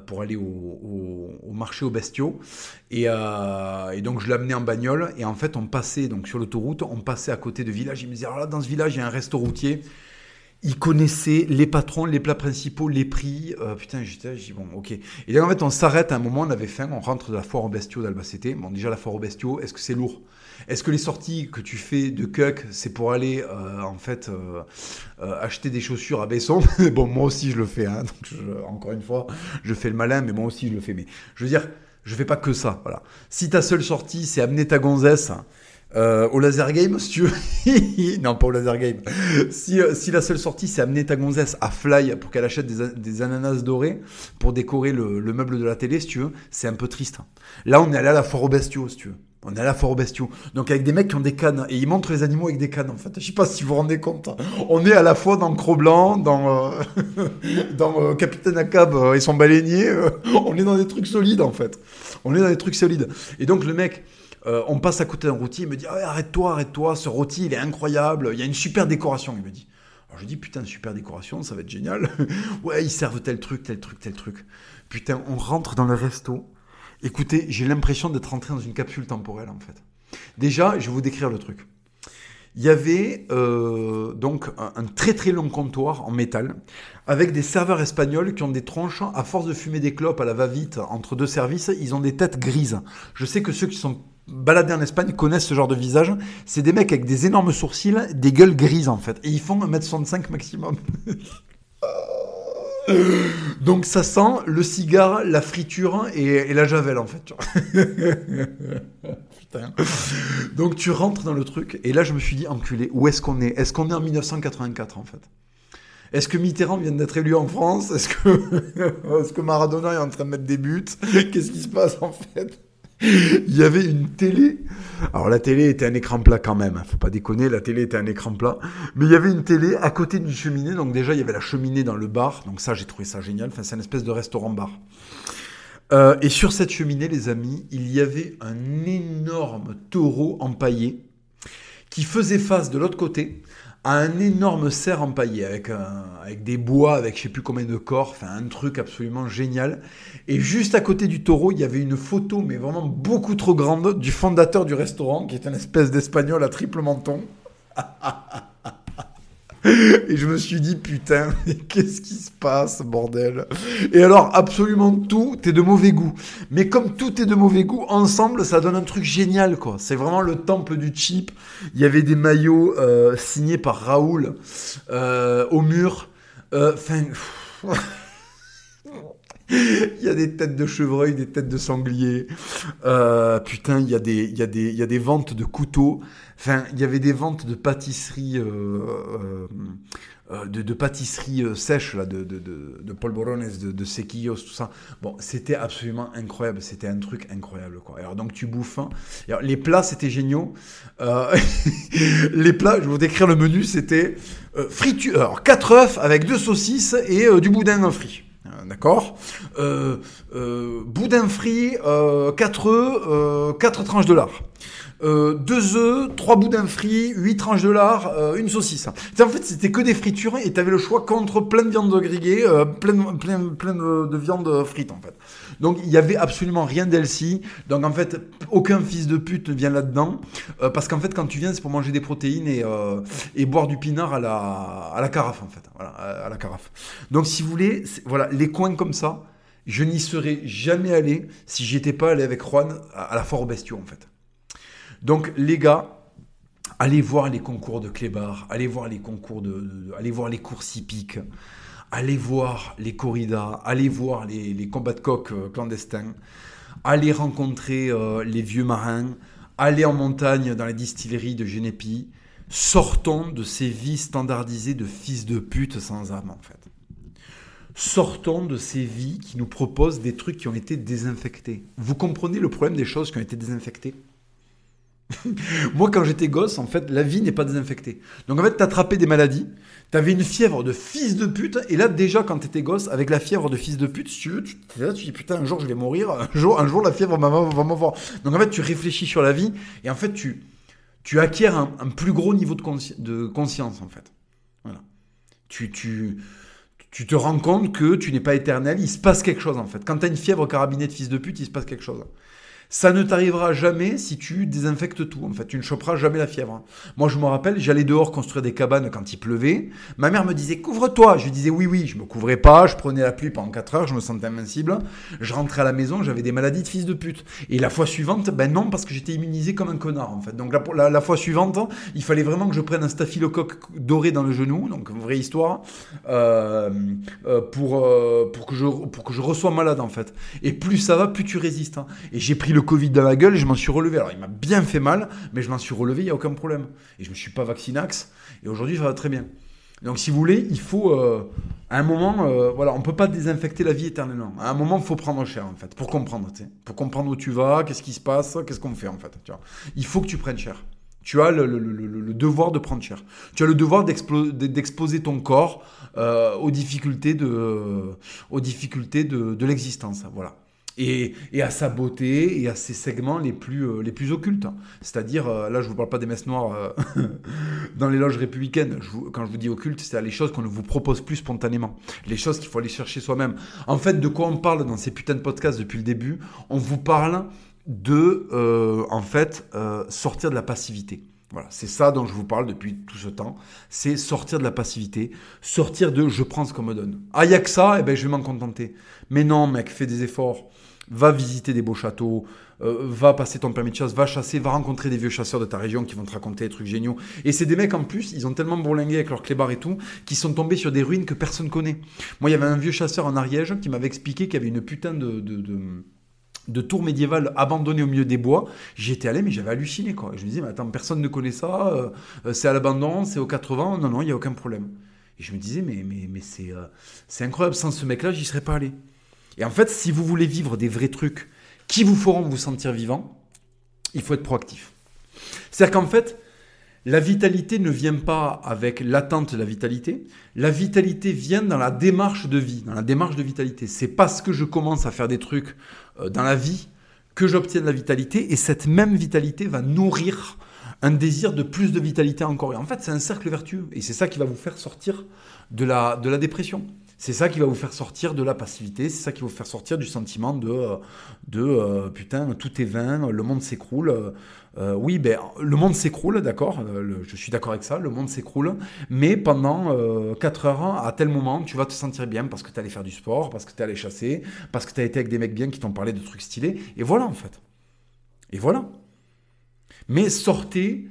pour aller au, marché aux bestiaux. Et, donc je l'amenais en bagnole. Et en fait, on passait donc sur l'autoroute, on passait à côté de villages. Il me disait, alors là, dans ce village, il y a un resto routier il connaissait les patrons, les plats principaux, les prix. Euh, putain, j'étais, j'ai dit bon, ok. Et là, en fait, on s'arrête à un moment, on avait faim, on rentre de la foire aux bestiaux d'Albacete. Bon, déjà, la foire aux bestiaux, est-ce que c'est lourd? Est-ce que les sorties que tu fais de Cuck, c'est pour aller, euh, en fait, euh, acheter des chaussures à Besson? Bon, moi aussi, je le fais, hein, donc encore une fois, je fais le malin, mais moi aussi, je le fais. Mais je veux dire, je fais pas que ça, voilà. Si ta seule sortie, c'est amener ta gonzesse euh, au laser game, si tu veux. non, pas au laser game. Si, euh, si la seule sortie, c'est amener ta gonzesse à Fly pour qu'elle achète des, ananas dorés pour décorer le, meuble de la télé, si tu veux, c'est un peu triste. Là, on est allé à la foire aux bestiaux, si tu veux. On est à la foire aux bestiaux. Donc avec des mecs qui ont des cannes. Et ils montrent les animaux avec des cannes en fait. Je sais pas si vous vous rendez compte. On est à la fois dans Cro-Blanc, dans, euh, dans euh, Capitaine Acab euh, et son baleinier. on est dans des trucs solides en fait. On est dans des trucs solides. Et donc le mec... on passe à côté d'un rôti, il me dit ah arrête-toi, arrête-toi, ce rôti il est incroyable, il y a une super décoration, il me dit. Alors je dis putain super décoration, ça va être génial. ouais ils servent tel truc, tel truc, tel truc. Putain on rentre dans le resto, Écoutez, j'ai l'impression d'être rentré dans une capsule temporelle en fait. Déjà, je vais vous décrire le truc. Il y avait euh, donc un, très très long comptoir en métal avec des serveurs espagnols qui ont des tronches à force de fumer des clopes à la va-vite entre deux services, ils ont des têtes grises. Je sais que ceux qui sont baladés en Espagne connaissent ce genre de visage. C'est des mecs avec des énormes sourcils, des gueules grises en fait. Et ils font 1m65 maximum. Donc ça sent le cigare, la friture et, la javel en fait. Putain. Donc tu rentres dans le truc et là je me suis dit enculé, où est-ce qu'on est? Est-ce qu'on est en 1984 en fait? Est-ce que Mitterrand vient d'être élu en France? Est-ce que, Maradona est en train de mettre des buts? Qu'est-ce qui se passe en fait? Il y avait une télé. Alors la télé était un écran plat quand même, hein, faut pas déconner, la télé était un écran plat. Mais il y avait une télé à côté d'une cheminée, donc déjà il y avait la cheminée dans le bar, donc ça j'ai trouvé ça génial, enfin c'est une espèce de restaurant-bar. Euh, et sur cette cheminée, les amis, il y avait un énorme taureau empaillé qui faisait face de l'autre côté à un énorme cerf empaillé avec, avec des bois, avec je sais plus combien de corps, enfin un truc absolument génial. Et juste à côté du taureau, il y avait une photo, mais vraiment beaucoup trop grande, du fondateur du restaurant, qui est une espèce d'espagnol à triple menton. Et je me suis dit, putain, qu'est-ce qui se passe, bordel? Et alors, absolument tout est de mauvais goût. Mais comme tout est de mauvais goût, ensemble, ça donne un truc génial, quoi. C'est vraiment le temple du cheap. Il y avait des maillots euh, signés par Raoul euh, au mur. Euh, enfin... il y a des têtes de chevreuil, des têtes de sanglier. putain, il y, a des, il, y a des, il y a des ventes de couteaux. Enfin, il y avait des ventes de pâtisseries, euh, euh, euh, de, de, pâtisseries sèches là, de, de, de Paul Borones, de, de Sequillos, tout ça. Bon, c'était absolument incroyable. C'était un truc incroyable, quoi. Alors donc tu bouffes. Hein. Les plats, c'était géniaux. les plats, je vais vous décrire le menu. C'était friture, alors 4 œufs avec deux saucisses et du boudin frit. D'accord. Boudin frit, 4 œufs, 4 tranches de lard euh, deux œufs, trois boudins frits, huit tranches de lard, euh, une saucisse. En fait, c'était que des fritures et t'avais le choix contre plein de viande grillée, euh, plein, plein de, viande frite en fait. Donc il y avait absolument rien d'healthy. Donc en fait, aucun fils de pute ne vient là-dedans euh, parce qu'en fait, quand tu viens, c'est pour manger des protéines et, euh, boire du pinard à la, à carafe en fait, à la carafe. Donc si vous voulez, voilà, les coins comme ça. Je n'y serais jamais allé si j'étais pas allé avec Juan à la Fort Bestiaux en fait. Donc les gars, allez voir les concours de clébar, allez voir les concours de, allez voir les courses hippiques, allez voir les corridas, allez voir les, combats de coq euh, clandestins, allez rencontrer euh, les vieux marins, allez en montagne dans les distilleries de Genépi. Sortons de ces vies standardisées de fils de pute sans âme en fait. Sortons de ces vies qui nous proposent des trucs qui ont été désinfectés. Vous comprenez le problème des choses qui ont été désinfectées? Moi, quand j'étais gosse, en fait, la vie n'est pas désinfectée. Donc, en fait, t'attrapais des maladies, t'avais une fièvre de fils de pute, et là, déjà, quand t'étais gosse, avec la fièvre de fils de pute, si tu veux, tu, dis, putain, un jour, je vais mourir, un jour, un jour la fièvre va m'avoir. Donc, en fait, tu réfléchis sur la vie, et en fait, tu, tu acquiers un, plus gros niveau de, de, conscience, en fait. Voilà. Tu, tu, tu te rends compte que tu n'es pas éternel, il se passe quelque chose, en fait. Quand t'as une fièvre carabinée de fils de pute, il se passe quelque chose. Ça ne t'arrivera jamais si tu désinfectes tout. En fait, tu ne choperas jamais la fièvre. Moi, je me rappelle, j'allais dehors construire des cabanes quand il pleuvait. Ma mère me disait couvre-toi. Je lui disais oui, oui. Je me couvrais pas. Je prenais la pluie pendant 4 heures. Je me sentais invincible. Je rentrais à la maison. J'avais des maladies de fils de pute. Et la fois suivante, ben non, parce que j'étais immunisé comme un connard en fait. Donc la, fois suivante, il fallait vraiment que je prenne un staphylocoque doré dans le genou. Donc vraie histoire euh, euh, pour euh, pour que je pour que je reçois malade en fait. Et plus ça va, plus tu résistes. Hein. Et j'ai pris le Covid dans la gueule et je m'en suis relevé. Alors il m'a bien fait mal, mais je m'en suis relevé, il n'y a aucun problème. Et je me suis pas vaccinax, et aujourd'hui ça va très bien. Donc si vous voulez, il faut euh, à un moment, euh, voilà, on peut pas désinfecter la vie éternellement. À un moment, il faut prendre cher en fait, pour comprendre, pour comprendre où tu vas, qu'est-ce qui se passe, qu'est-ce qu'on fait en fait. Tu vois. Il faut que tu prennes cher. Tu as le, le- le- le devoir de prendre cher. Tu as le devoir d'exposer ton corps euh, aux difficultés de, aux difficultés de l'existence. Voilà. Et, à sa beauté et à ses segments les plus, euh, les plus occultes. C'est-à-dire, euh, là je vous parle pas des messes noires euh, dans les loges républicaines. Quand je vous dis occulte, c'est les choses qu'on ne vous propose plus spontanément. Les choses qu'il faut aller chercher soi-même. En fait, de quoi on parle dans ces putains de podcasts depuis le début? On vous parle de, en fait, sortir de la passivité. Voilà, c'est ça dont je vous parle depuis tout ce temps. C'est sortir de la passivité, sortir de je prends ce qu'on me donne. Ah, y a que ça, eh ben, je vais m'en contenter. Mais non, mec, fais des efforts. Va visiter des beaux châteaux, euh, va passer ton permis de chasse, va chasser, va rencontrer des vieux chasseurs de ta région qui vont te raconter des trucs géniaux. Et c'est des mecs en plus, ils ont tellement bourlingué avec leur clébard et tout, qui sont tombés sur des ruines que personne connaît. Moi, il y avait un vieux chasseur en Ariège qui m'avait expliqué qu'il y avait une putain de- de- de tour médiévale abandonnée au milieu des bois. J'y étais allé, mais j'avais halluciné. Quoi. Je me disais, mais attends, personne ne connaît ça. euh, euh, c'est à l'abandon, c'est aux 80. Non, non, il n'y a aucun problème. Et je me disais, mais, mais, mais c'est c'est incroyable. Sans ce mec-là, j'y serais pas allé. Et en fait, si vous voulez vivre des vrais trucs qui vous feront vous sentir vivant, il faut être proactif. C'est-à-dire qu'en fait, la vitalité ne vient pas avec l'attente de la vitalité. La vitalité vient dans la démarche de vie, dans la démarche de vitalité. C'est parce que je commence à faire des trucs euh, dans la vie que j'obtiens de la vitalité et cette même vitalité va nourrir un désir de plus de vitalité encore. Et en fait, c'est un cercle vertueux et c'est ça qui va vous faire sortir de la, de la dépression. C'est ça qui va vous faire sortir de la passivité, c'est ça qui va vous faire sortir du sentiment de, euh, euh, putain, tout est vain, le monde s'écroule. Euh, oui, ben, le monde s'écroule, d'accord, je suis d'accord avec ça, le monde s'écroule, mais pendant 4 heures, à tel moment, tu vas te sentir bien parce que tu allé faire du sport, parce que tu allé chasser, parce que tu as été avec des mecs bien qui t'ont parlé de trucs stylés, et voilà en fait. Et voilà. Mais sortez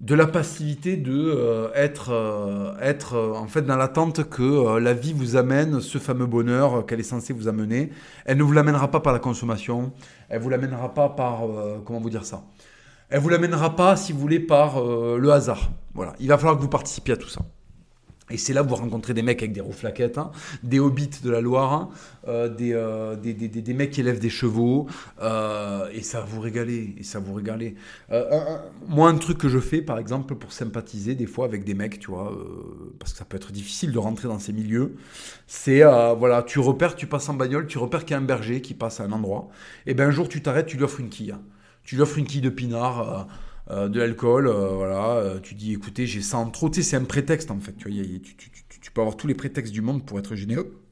de la passivité de euh, être, euh, être euh, en fait dans l'attente que euh, la vie vous amène ce fameux bonheur euh, qu'elle est censée vous amener. Elle ne vous l'amènera pas par la consommation, elle vous l'amènera pas par comment vous dire ça? Elle vous l'amènera pas si vous voulez par le hasard. Voilà, il va falloir que vous participiez à tout ça. Et c'est là que vous rencontrez des mecs avec des rouflaquettes, hein, des hobbits de la Loire, hein, euh, des, euh, des, des, des- des mecs qui élèvent des chevaux, euh, et ça va vous régaler, et ça va vous régaler. Moi, un truc que je fais, par exemple, pour sympathiser des fois avec des mecs, tu vois, parce que ça peut être difficile de rentrer dans ces milieux, c'est, voilà, tu repères, tu passes en bagnole, tu repères qu'il y a un berger qui passe à un endroit, et ben un jour tu t'arrêtes, tu lui offres une quille. Tu lui offres une quille de pinard, euh, de l'alcool, euh, voilà, euh, tu dis écoutez, j'ai ça en trop, tu sais, c'est un prétexte en fait, tu, vois, tu, peux avoir tous les prétextes du monde pour être généreux.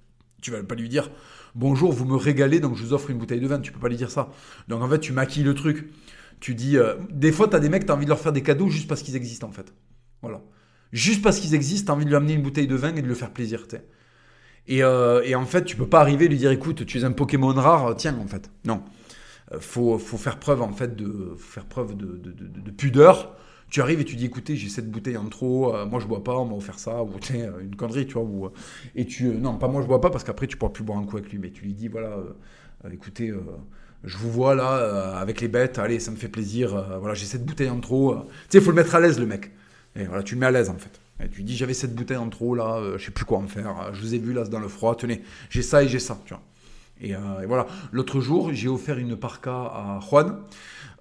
Tu vas pas lui dire bonjour, vous me régalez, donc je vous offre une bouteille de vin, tu peux pas lui dire ça. Donc en fait, tu maquilles le truc. Tu dis, des fois, tu as des mecs, tu as envie de leur faire des cadeaux juste parce qu'ils existent en fait. Voilà. Juste parce qu'ils existent, tu as envie de lui amener une bouteille de vin et de le faire plaisir, tu. Et, et en fait, tu peux pas arriver et lui dire écoute, tu es un Pokémon rare, tiens, en fait. Non. Faut, faut faire preuve en fait de, faut faire preuve de, de- de- de pudeur. Tu arrives et tu dis écoutez j'ai cette bouteille en trop, euh, moi je bois pas, on m'a offert ça ou euh, une connerie tu vois ou, euh, et tu euh, non pas moi je bois pas parce qu'après tu pourras plus boire un coup avec lui mais tu lui dis voilà écoutez je vous vois là avec les bêtes allez ça me fait plaisir voilà j'ai cette bouteille en trop tu sais faut le mettre à l'aise le mec. Et voilà tu le mets à l'aise en fait. Et tu lui dis j'avais cette bouteille en trop là euh, je sais plus quoi en faire je vous ai vu là dans le froid tenez j'ai ça et j'ai ça tu vois et, euh, et voilà. L'autre jour, j'ai offert une parka à Juan.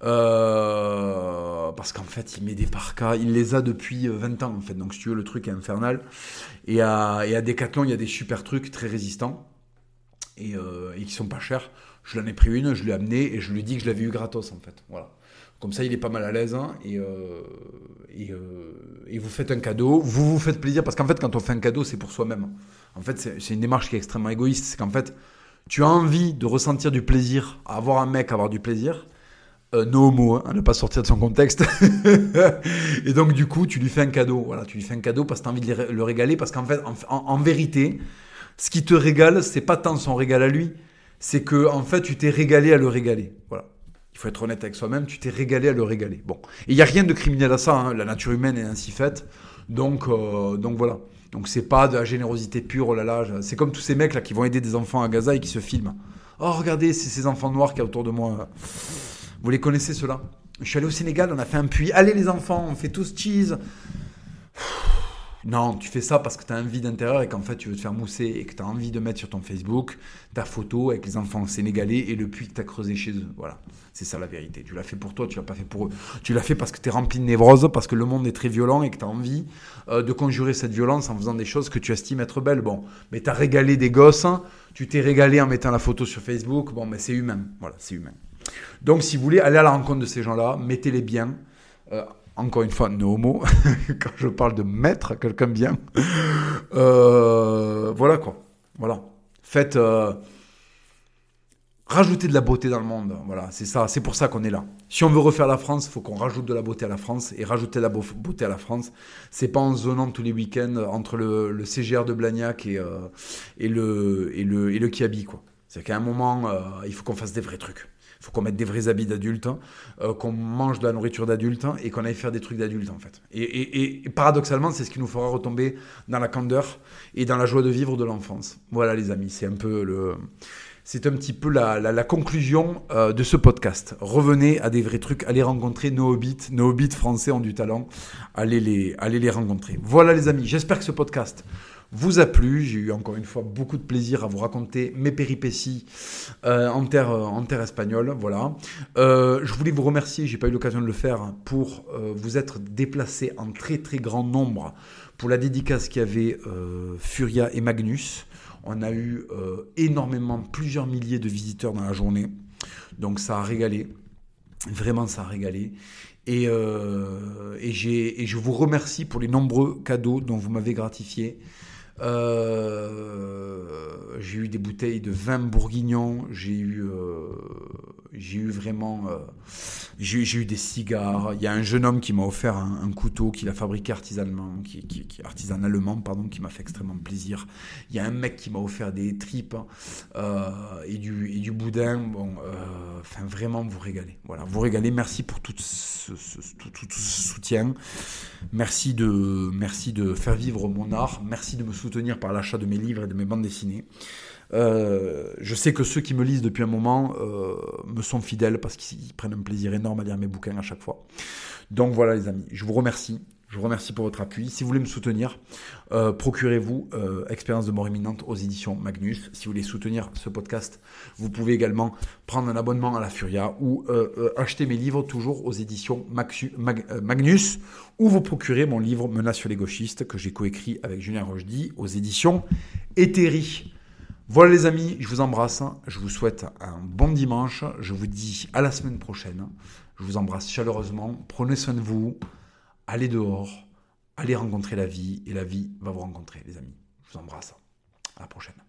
euh, parce qu'en fait, il met des parkas. Il les a depuis euh, 20 ans, en fait. Donc, si tu veux, le truc est infernal. Et à, et à Decathlon, il y a des super trucs très résistants. Et, euh, et qui sont pas chers. Je l'en ai pris une, je l'ai amené et je lui ai dit que je l'avais eu gratos, en fait. Voilà. Comme ça, il est pas mal à l'aise. hein, et, euh, et, euh, vous faites un cadeau. Vous vous faites plaisir. Parce qu'en fait, quand on fait un cadeau, c'est pour soi-même. En fait, c'est une démarche qui est extrêmement égoïste. C'est qu'en fait, tu as envie de ressentir du plaisir, à avoir un mec, avoir du plaisir, euh, no homo, hein, à ne pas sortir de son contexte. et donc, du coup, tu lui fais un cadeau. Voilà, tu lui fais un cadeau parce que tu as envie de le ré- le régaler. Parce qu'en fait, en vérité, ce qui te régale, c'est pas tant son régal à lui, c'est que, en fait, tu t'es régalé à le régaler. Voilà. Il faut être honnête avec soi-même, tu t'es régalé à le régaler. Bon. Et il n'y a rien de criminel à ça, hein, la nature humaine est ainsi faite. Donc, euh, donc voilà. Donc c'est pas de la générosité pure, oh là là. C'est comme tous ces mecs là qui vont aider des enfants à Gaza et qui se filment. Oh regardez, c'est ces enfants noirs qui a autour de moi. Vous les connaissez ceux-là? Je suis allé au Sénégal, on a fait un puits. Allez les enfants, on fait tous cheese. Non, tu fais ça parce que tu as envie d'intérieur et qu'en fait tu veux te faire mousser et que tu as envie de mettre sur ton Facebook ta photo avec les enfants sénégalais et le puits que tu as creusé chez eux. Voilà, c'est ça la vérité. Tu l'as fait pour toi, tu l'as pas fait pour eux. Tu l'as fait parce que tu es rempli de névrose, parce que le monde est très violent et que tu as envie euh, de conjurer cette violence en faisant des choses que tu estimes être belles. Bon, mais tu as régalé des gosses, hein. tu t'es régalé en mettant la photo sur Facebook. Bon, mais c'est humain. Voilà, c'est humain. Donc si vous voulez aller à la rencontre de ces gens-là, mettez-les bien. Euh, encore une fois, no homo, quand je parle de mettre quelqu'un bien. Euh, voilà quoi. Voilà. Faites. Euh, rajouter de la beauté dans le monde. Voilà, c'est ça. C'est pour ça qu'on est là. Si on veut refaire la France, il faut qu'on rajoute de la beauté à la France. Et rajouter de la beauté à la France, c'est pas en zonant tous les week-ends entre le, CGR de Blagnac et, et, le, et, le, et le Kiabi, quoi. C'est qu'à un moment, il faut qu'on fasse des vrais trucs. Il faut qu'on mette des vrais habits d'adulte, hein, euh, qu'on mange de la nourriture d'adulte hein, et qu'on aille faire des trucs d'adulte en fait. Et, paradoxalement, c'est ce qui nous fera retomber dans la candeur et dans la joie de vivre de l'enfance. Voilà les amis, c'est un peu le... C'est un petit peu la, conclusion euh, de ce podcast. Revenez à des vrais trucs, allez rencontrer nos hobbits. Nos hobbits français ont du talent. Allez les, allez les rencontrer. Voilà les amis, j'espère que ce podcast vous a plu. J'ai eu encore une fois beaucoup de plaisir à vous raconter mes péripéties euh, en, terre, espagnole. Voilà. Euh, je voulais vous remercier, j'ai pas eu l'occasion de le faire, pour euh, vous être déplacé en très très grand nombre pour la dédicace qu'il y avait Furia et Magnus. On a eu énormément, plusieurs milliers de visiteurs dans la journée. Donc ça a régalé. Vraiment, ça a régalé. Et, et, je vous remercie pour les nombreux cadeaux dont vous m'avez gratifié. Euh, j'ai eu des bouteilles de vin bourguignon, j'ai eu, euh, j'ai eu vraiment, euh, j'ai, eu des cigares. Il y a un jeune homme qui m'a offert un, couteau qu'il a fabriqué artisanalement, qui, artisanalement, pardon, qui m'a fait extrêmement plaisir. Il y a un mec qui m'a offert des tripes et du, et du boudin. Bon, enfin vraiment vous régalez. Voilà, vous régalez. Merci pour tout ce, tout, ce soutien. Merci de, merci de faire vivre mon art. Merci de me soutenir par l'achat de mes livres et de mes bandes dessinées. Euh, je sais que ceux qui me lisent depuis un moment euh, me sont fidèles parce qu'ils prennent un plaisir énorme à lire mes bouquins à chaque fois. Donc voilà les amis, je vous remercie. Je vous remercie pour votre appui. Si vous voulez me soutenir, euh, procurez-vous Expérience de mort imminente aux éditions Magnus. Si vous voulez soutenir ce podcast, vous pouvez également prendre un abonnement à la Furia ou acheter mes livres toujours aux éditions Magnus ou vous procurez mon livre Menace sur les gauchistes que j'ai coécrit avec Julien Rochdy aux éditions Ethéry. Voilà les amis, je vous embrasse, je vous souhaite un bon dimanche, je vous dis à la semaine prochaine, je vous embrasse chaleureusement, prenez soin de vous, allez dehors, allez rencontrer la vie, et la vie va vous rencontrer, les amis. Je vous embrasse. À la prochaine.